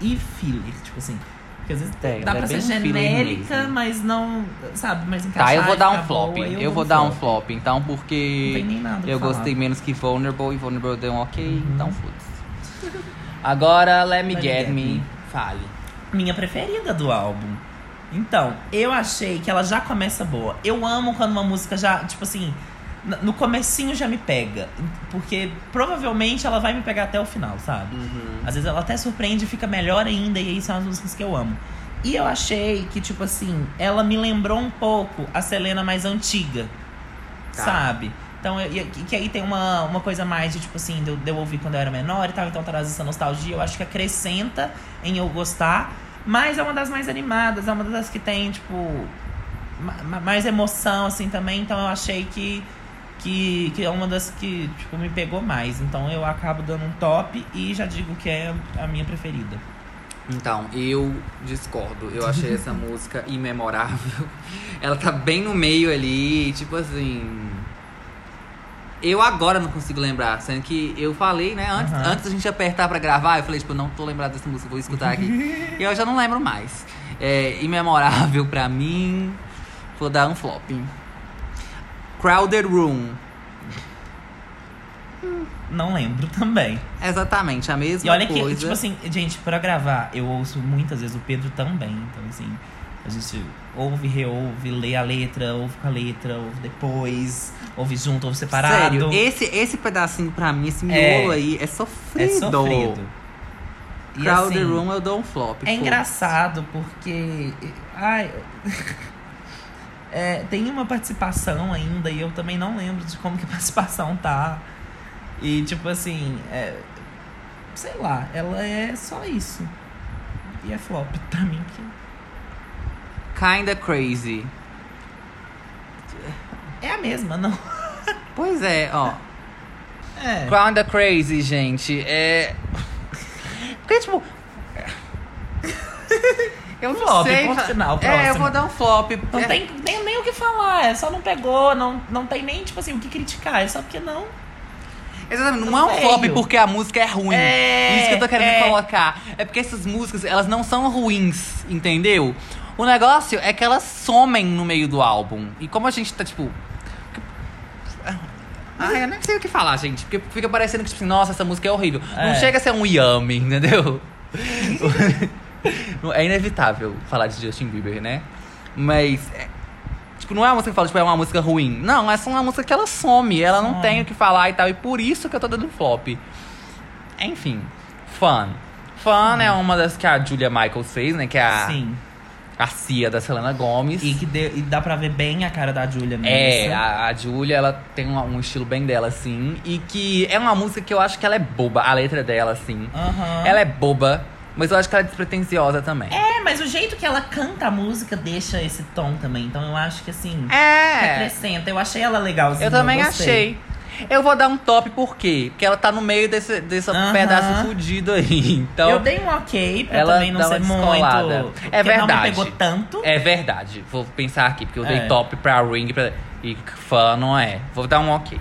e filler, tipo assim. Porque às vezes É, dá ela pra é ser genérica, mas não. Sabe, mas Tá, encaixar eu vou dar um flop. boa, eu dou vou dar um flop, então, porque Não tem nem nada pra eu falar. gostei menos que Vulnerable e Vulnerable deu um ok, Uhum. então foda-se. Agora, Let Me Let Get Me. Me. Fale. Minha preferida do álbum. Então, eu achei que ela já começa boa. Eu amo quando uma música já, tipo assim, no comecinho já me pega. Porque provavelmente ela vai me pegar até o final, sabe? Uhum. Às vezes ela até surpreende e fica melhor ainda, e aí são as músicas que eu amo. E eu achei que, tipo assim, ela me lembrou um pouco a Selena mais antiga. Tá. Sabe? Então, eu- que, aí tem uma, uma coisa mais de, tipo assim, de eu, de eu ouvir quando eu era menor e tal, então traz essa nostalgia. Eu acho que acrescenta em eu gostar. Mas é uma das mais animadas, é uma das que tem, tipo, ma- ma- mais emoção, assim, também. Então eu achei que, que, que é uma das que, tipo, me pegou mais. Então eu acabo dando um top e já digo que é a minha preferida. Então, eu discordo. Eu achei essa música imemorável. Ela tá bem no meio ali, tipo assim. Eu agora não consigo lembrar, sendo que eu falei, né, antes, Aham. antes da gente apertar pra gravar, eu falei, tipo, não tô lembrado dessa música, vou escutar aqui. e eu já não lembro mais. É, imemorável pra mim, vou dar um flop. Crowded Room. Não lembro também. Exatamente, a mesma E olha coisa. que, tipo assim, gente, pra gravar, eu ouço muitas vezes o Pedro também. Então, assim, a gente ouve, reouve, lê a letra, ouve com a letra, ouve depois, ouve junto, ouve separado. Sério, esse, esse pedacinho pra mim, esse É. miolo aí, é sofrido. é sofrido. E, Crowded assim, Room eu dou um flop. É pô. engraçado porque. Ai. É, tem uma participação ainda e eu também não lembro de como que a participação tá. E tipo assim, é, sei lá, ela é só isso. E é flop pra mim que. Kinda Crazy. É a mesma, não. Pois é, ó. É. Kinda Crazy, gente, é. Porque, tipo. Eu não Flop, sei. ponto fa- final, é, eu vou dar um flop. Não É, tem nem, nem o que falar, é só não pegou, não, não tem nem, tipo assim, o que criticar, é só porque não. Exatamente, não é um Veio. flop porque a música é ruim. É, Isso que eu tô querendo é. colocar. É porque essas músicas, elas não são ruins, entendeu? O negócio é que elas somem no meio do álbum. E como a gente tá, tipo. Ah, eu nem sei o que falar, gente. Porque fica parecendo que, tipo assim, nossa, essa música é horrível. Não É. chega a ser um yummy, entendeu? é inevitável falar de Justin Bieber, né? Mas. é, Tipo, não é uma música que fala, tipo, é uma música ruim. Não, é só uma música que ela some. Ela não Some. tem o que falar e tal. E por isso que eu tô dando flop. Enfim. Fun. Fun é uma das que a Julia Michaels fez, né? Que é a, Sim. a Cia da Selena Gomez. E que dê- e dá pra ver bem a cara da Julia mesmo. É, a, a Julia, ela tem um, um estilo bem dela, assim. E que é uma música que eu acho que ela é boba. A letra dela, assim. Aham. Ela é boba, mas eu acho que ela é despretensiosa também. É, mas o jeito que ela canta a música deixa esse tom também. Então eu acho que assim, É. acrescenta. Eu achei ela legalzinha. Eu também gostei. achei. Eu vou dar um top por quê? Porque ela tá no meio desse, desse pedaço fudido aí. Então, eu dei um ok pra ela também não ser uma descolada. muito. É porque Não verdade. me pegou tanto. é verdade. Vou pensar aqui, porque eu dei É. top pra Ring pra... e fã não é. Vou dar um ok.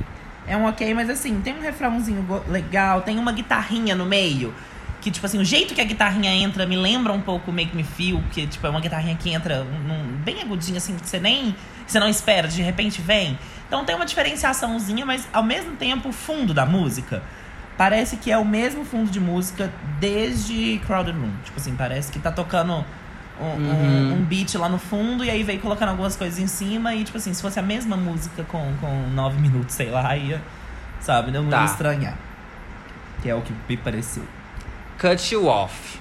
É um ok, mas assim, tem um refrãozinho legal, tem uma guitarrinha no meio. Que, tipo assim, o jeito que a guitarrinha entra me lembra um pouco Make Me Feel, que, tipo, é uma guitarrinha que entra num- bem agudinha, assim, que você nem. Você não espera, de repente vem. Então tem uma diferenciaçãozinha, mas ao mesmo tempo o fundo da música parece que é o mesmo fundo de música desde Crowded Room. Tipo assim, parece que tá tocando um, um- Uhum. um beat lá no fundo e aí veio colocando algumas coisas em cima. E, tipo assim, se fosse a mesma música com, com nove minutos, sei lá, ia. Sabe? Não Tá. ia estranhar. Que é o que me pareceu. Cut You Off.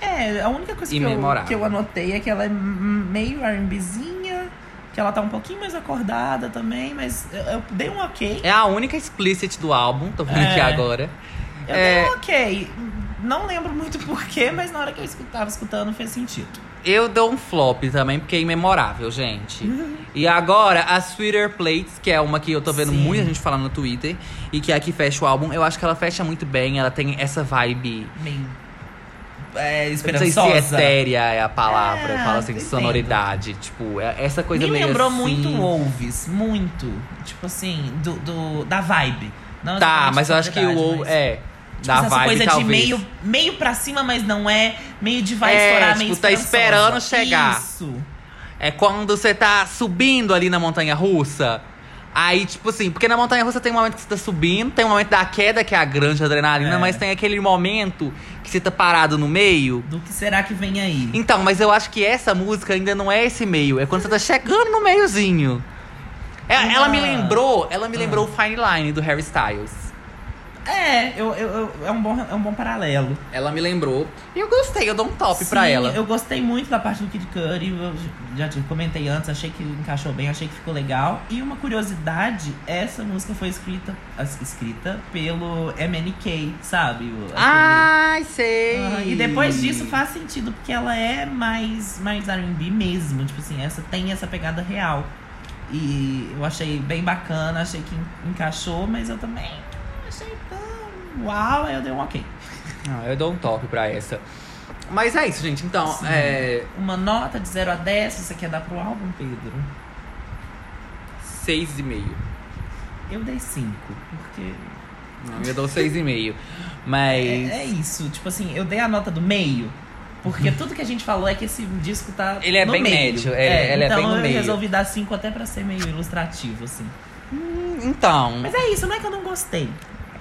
É, a única coisa que eu, que eu anotei é que ela é meio R&Bzinha, que ela tá um pouquinho mais acordada também, mas eu, eu dei um ok. É a única explicit do álbum, tô vendo É. aqui agora. Eu É. dei um ok. Não lembro muito porquê, mas na hora que eu tava escutando fez sentido. Eu dou um flop também, porque é imemorável, gente. E agora, a Sweeter Plates, que é uma que eu tô vendo Sim. muita gente falando no Twitter, e que é a que fecha o álbum, eu acho que ela fecha muito bem, ela tem essa vibe. Meio. É, Eu não sei esperançosa. se etérea é a palavra, É, fala assim, entendo. sonoridade. Tipo, é essa coisa Me meio lembrou assim. muito Wolves, muito. Tipo assim, do, do, da vibe. Não Tá, mas eu acho que o mas- é. Tipo, essa vibe, coisa talvez. de meio, meio pra cima, mas não é. Meio de vai É, estourar, tipo, meio tá esperando chegar. Isso. É quando você tá subindo ali na montanha russa. Aí, tipo assim, porque na montanha russa tem um momento que você tá subindo, tem um momento da queda, que é a grande adrenalina, É. mas tem aquele momento que você tá parado no meio. Do que será que vem aí? Então, mas eu acho que essa música ainda não é esse meio, é quando você tá chegando no meiozinho. É- Ela me Ah. lembrou, ela me lembrou o Fine Line do Harry Styles. É, eu, eu, eu- é, um bom, é um bom paralelo. Ela me lembrou. E eu gostei, eu dou um top pra Sim, ela. Eu gostei muito da parte do Kid Cudi, eu já te comentei antes, achei que encaixou bem, achei que ficou legal. E uma curiosidade, essa música foi escrita, escrita pelo MNK, sabe? Aquele- Ai, sei. Ah, e depois disso faz sentido, porque ela é mais, mais R&B mesmo, tipo assim, essa tem essa pegada real. E eu achei bem bacana, achei que en- encaixou, mas eu também uau, eu dei um ok. Ah, eu dou um top pra essa. Mas é isso, gente. Então, Sim. é. Uma nota de 0 a 10, se você quer dar pro álbum, Pedro? 6,5. Eu dei 5, porque Não, eu dou 6,5. Mas. é, é isso, tipo assim, eu dei a nota do meio. Porque tudo que a gente falou é que esse disco tá Ele é bem meio. médio, é, ele é então bem no eu meio. resolvi dar 5 até pra ser meio ilustrativo, assim. Então. Mas é isso, não é que eu não gostei.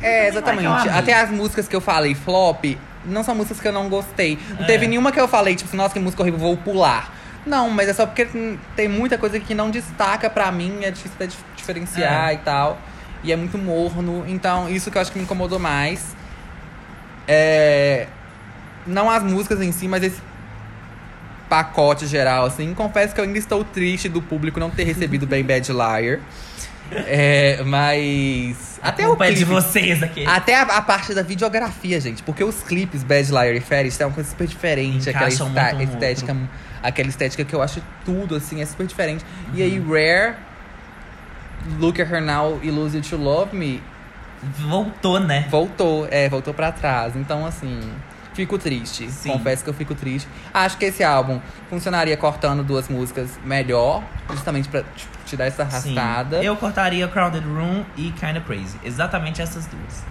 É, é exatamente. Até as músicas que eu falei, flop, não são músicas que eu não gostei. Não É. teve nenhuma que eu falei, tipo, nossa, que música horrível, vou pular. Não, mas é só porque tem muita coisa que não destaca pra mim, é difícil dif- diferenciar É. e tal. E é muito morno. Então, isso que eu acho que me incomodou mais. É. Não as músicas em si, mas esse pacote geral, assim. Confesso que eu ainda estou triste do público não ter recebido bem Bad Liar. É, mas. Até o é de clipe. vocês aqui. Até a, a parte da videografia, gente. Porque os clipes Bad Liar e Fetish é uma coisa super diferente. Aquela Encaixam um estética. Aquela estética que eu acho tudo, assim, é super diferente. E aí, Rare, Look at Her Now e Lose You to Love Me Voltou, né? voltou, é, voltou pra trás. Então, assim, fico triste. Sim. Confesso que eu fico triste. Acho que esse álbum funcionaria cortando duas músicas melhor, justamente pra te, te dar essa Sim. arrastada. Eu cortaria Crowded Room e Kinda Crazy. Exatamente essas duas.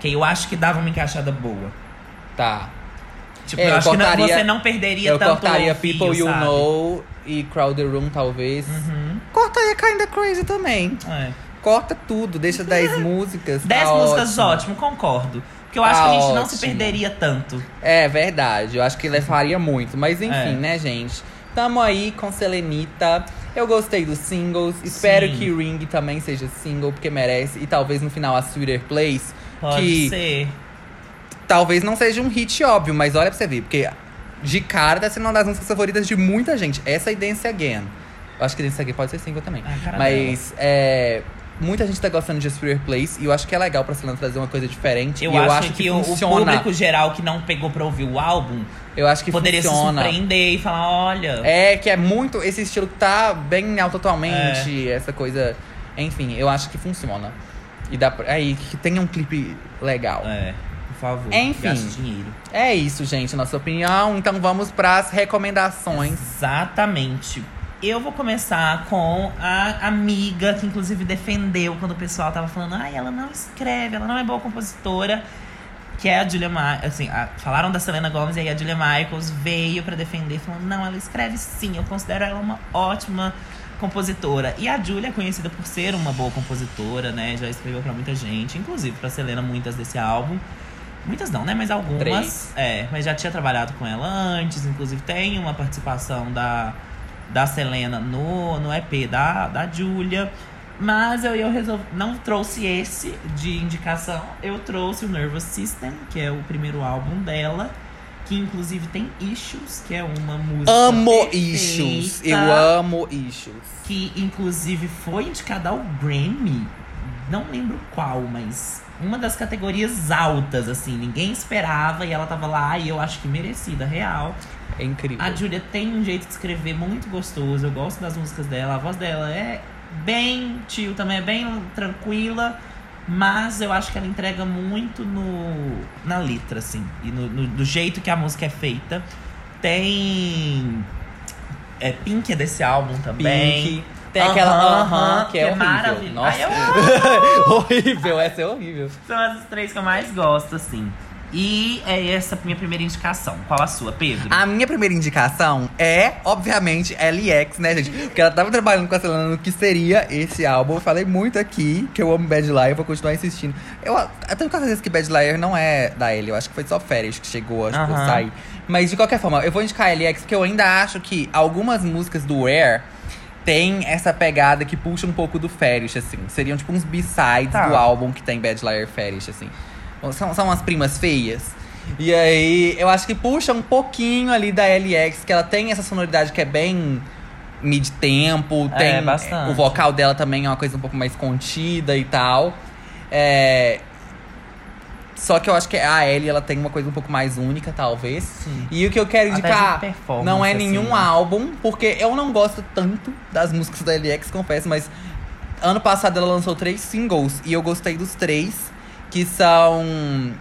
Que eu acho que dava uma encaixada boa. Tá. Tipo, É, eu eu acho que não- cortaria- você não perderia Eu tanto cortaria o fio, People You sabe? Know e Crowded Room, talvez. Uhum. Cortaria Kinda Crazy também. É. Corta tudo, deixa 10 músicas. 10 tá músicas, ótimo. ótimo, concordo. Porque eu acho Tá que a gente não se ótimo. perderia tanto. É verdade, eu acho que levaria muito. Mas enfim, É. né, gente? Tamo aí com Selenita. Eu gostei dos singles. Espero Sim. que Ring também seja single, porque merece. E talvez no final a Sweeter Place. Pode que ser. talvez não seja um hit óbvio, mas olha pra você ver. Porque de cara tá sendo uma das músicas favoritas de muita gente. Essa e Dance Again. Eu acho que Dance Again pode ser single também. Ah, mas é. Muita gente tá gostando de Sweeter Place. E eu acho que é legal pra Selena trazer uma coisa diferente. Eu, e eu acho, que, o- o funciona. público geral que não pegou pra ouvir o álbum eu acho que poderia funciona. se surpreender e falar: olha. É, que é muito esse estilo que tá bem alto atualmente, essa coisa. Enfim, eu acho que funciona. E dá pra, aí que tenha um clipe legal. É, por favor. Enfim. É isso, gente, nossa opinião. Então vamos pras recomendações. Exatamente. Eu vou começar com a amiga que inclusive defendeu quando o pessoal tava falando, ai, ela não escreve, ela não é boa compositora. Que é a Julia Ma assim, a- falaram da Selena Gomez e aí a Julia Michaels veio pra defender, falando, não, ela escreve sim, eu considero ela uma ótima compositora. E a Julia é conhecida por ser uma boa compositora, né? Já escreveu pra muita gente, inclusive pra Selena muitas desse álbum. Muitas não, né? Mas algumas. Três. É, mas já tinha trabalhado com ela antes, inclusive tem uma participação da, da Selena no, no EP da, da Julia. Mas eu, eu resolvi. Não trouxe esse de indicação. Eu trouxe o Nervous System, que é o primeiro álbum dela. Que inclusive tem Issues, que é uma música. Amo perfeita, issues. Eu amo issues. Que inclusive foi indicada ao Grammy. Não lembro qual, mas uma das categorias altas, assim. Ninguém esperava e ela tava lá e eu acho que merecida, real. É incrível. A Julia tem um jeito de escrever muito gostoso. Eu gosto das músicas dela. A voz dela é bem tio também, é bem tranquila. Mas eu acho que ela entrega muito no, na letra, assim. E no, no- do jeito que a música é feita. Tem. É, Pink é desse álbum também. Pink. Tem aquela Aham, aham, que é horrível. maravilhoso. Nossa. Ai, eu horrível, essa é horrível. São as três que eu mais gosto, assim. E é essa a minha primeira indicação. Qual a sua, Pedro? A minha primeira indicação é, obviamente, LX, né, gente? Porque ela tava trabalhando com a Selena no que seria esse álbum. Eu falei muito aqui que eu amo Bad Liar, vou continuar insistindo. Eu, tenho quase certeza que Bad Liar não é da Ellie, eu acho que foi só férias que chegou, acho que sair. Mas de qualquer forma, eu vou indicar LX porque eu ainda acho que algumas músicas do Rare tem essa pegada que puxa um pouco do Fetish, assim. Seriam tipo uns B-sides Tá. do álbum que tem Bad Liar Fetish, assim. São, são umas primas feias. E aí, eu acho que puxa um pouquinho ali da LX, que ela tem essa sonoridade que é bem mid-tempo. É, Tem bastante. O vocal dela também é uma coisa um pouco mais contida e tal. É... Só que eu acho que a Ellie, ela tem uma coisa um pouco mais única, talvez. Sim. E o que eu quero indicar não é assim, nenhum né? álbum, porque eu não gosto tanto das músicas da LX, confesso, mas ano passado ela lançou três singles e eu gostei dos três, que são.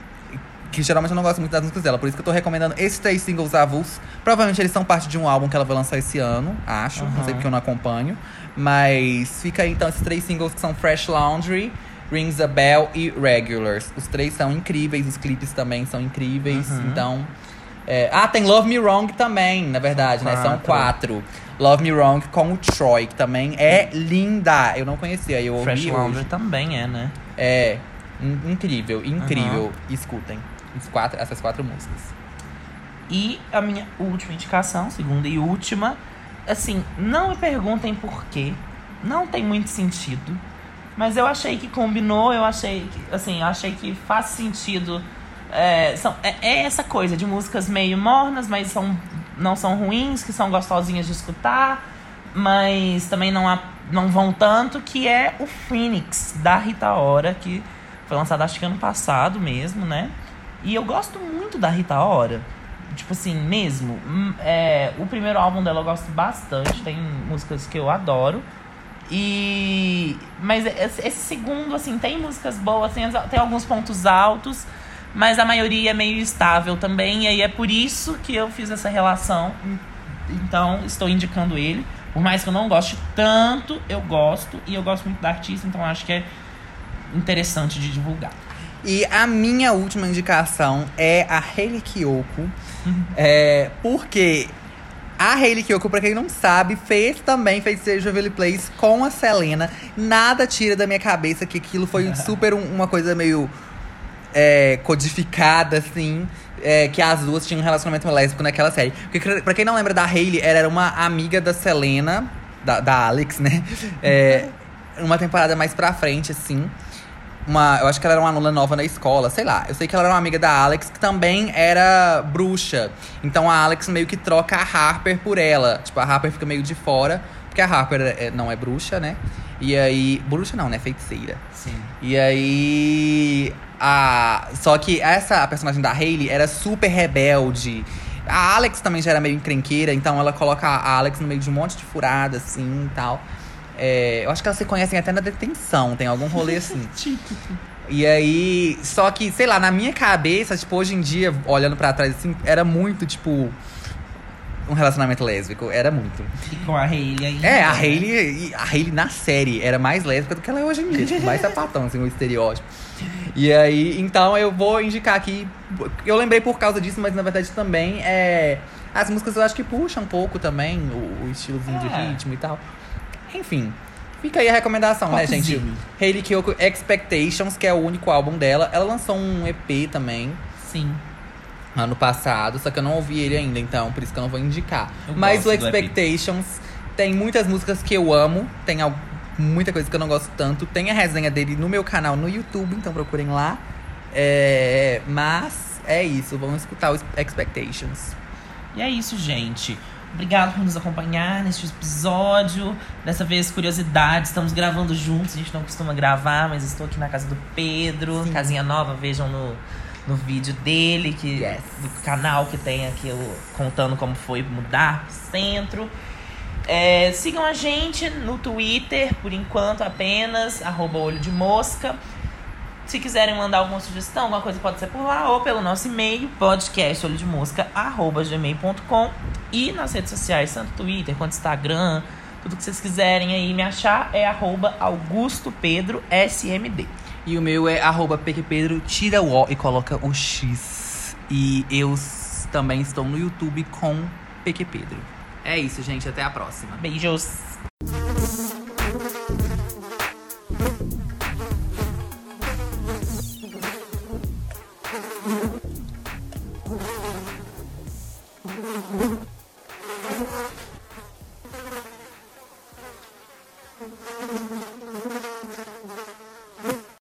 Que geralmente eu não gosto muito das músicas dela, por isso que eu tô recomendando esses três singles avulsos. Provavelmente eles são parte de um álbum que ela vai lançar esse ano, acho. Não sei porque eu não acompanho. Mas fica aí então esses três singles que são Fresh Laundry, Rings a Bell e Regulars. Os três são incríveis, os clipes também são incríveis. Uhum. Então. é, Ah, tem Love Me Wrong também, na verdade, né? São quatro. Love Me Wrong com o Troy, que também é linda. Eu não conhecia, eu ouvi Fresh hoje. Laundry também é, né? É, in- incrível, incrível. Escutem os quatro, essas quatro músicas. E a minha última indicação, segunda e última, assim, não me perguntem por quê. Não tem muito sentido. Mas eu achei que combinou, eu achei que, assim, eu achei que faz sentido. É, são, é, é essa coisa de músicas meio mornas, mas são, não são ruins, que são gostosinhas de escutar, mas também não, há, não vão tanto, que é o Phoenix, da Rita Ora, que foi lançado acho que ano passado mesmo, né? E eu gosto muito da Rita Ora. Tipo assim, mesmo. Hum, É, o primeiro álbum dela eu gosto bastante. Tem músicas que eu adoro. E. Mas esse, esse segundo, assim, tem músicas boas, tem, tem alguns pontos altos. Mas a maioria é meio estável também. E aí é por isso que eu fiz essa relação. Então, estou indicando ele. Por mais que eu não goste tanto, eu gosto. E eu gosto muito da artista, então acho que é interessante de divulgar. E a minha última indicação é a Hayley Kiyoko. é, porque a Hayley Kiyoko, pra quem não sabe, fez também Feiticeiro Jubilee Place com a Selena. Nada tira da minha cabeça que aquilo foi super um- uma coisa meio é, codificada, assim. é, que as duas tinham um relacionamento lésbico naquela série. Porque, pra quem não lembra da Hayley, ela era uma amiga da Selena, da, da Alex, né? É, uma temporada mais pra frente, assim. Uma, eu acho que ela era uma aluna nova na escola, sei lá. Eu sei que ela era uma amiga da Alex, que também era bruxa. Então a Alex meio que troca a Harper por ela. Tipo, a Harper fica meio de fora, porque a Harper é- não é bruxa, né? E aí. Bruxa não, né? Feiticeira. Sim. E aí. A, só que essa a personagem da Hayley era super rebelde. A Alex também já era meio encrenqueira, então ela coloca a Alex no meio de um monte de furada, assim e tal. É, eu acho que elas se conhecem até na detenção, tem algum rolê assim. E aí, só que, sei lá, na minha cabeça, tipo, hoje em dia, olhando pra trás, assim, era muito, tipo, um relacionamento lésbico. Era muito. E com a Hayley aí. É, a Hayley, a Hayley na série era mais lésbica do que ela é hoje em dia. Tipo, mais sapatão, assim, o estereótipo. E aí, então eu vou indicar aqui. Eu lembrei por causa disso, mas na verdade também é. As músicas eu acho que puxam um pouco também o, o estilozinho de É. ritmo e tal. Enfim. Fica aí a recomendação, né, gente? Hayley Kiyoko Expectations, que é o único álbum dela. Ela lançou um EP também Sim. ano passado, só que eu não ouvi ele ainda, então por isso que eu não vou indicar. Eu Mas o. Expectations tem muitas músicas que eu amo, tem muita coisa que eu não gosto tanto. Tem a resenha dele no meu canal no YouTube, então procurem lá. É, mas é isso, vamos escutar o Expectations. E é isso, gente. Obrigado por nos acompanhar neste episódio. Dessa vez, curiosidade, estamos gravando juntos. A gente não costuma gravar, mas estou aqui na casa do Pedro. Sim. Casinha nova, vejam no, no vídeo dele, que, Yes. do canal que tem aqui, eu contando como foi mudar pro centro. É, sigam a gente no Twitter, por enquanto apenas, arroba olho de mosca. Se quiserem mandar alguma sugestão, alguma coisa pode ser por lá ou pelo nosso e-mail, podcastolhodemosca.gmail.com e nas redes sociais, tanto Twitter quanto Instagram, tudo que vocês quiserem aí me achar é arroba Augusto Pedro SMD. E o meu é arroba PQPedro, tira o O e coloca o X. E eu também estou no YouTube com PQ Pedro. É isso, gente. Até a próxima. Beijos.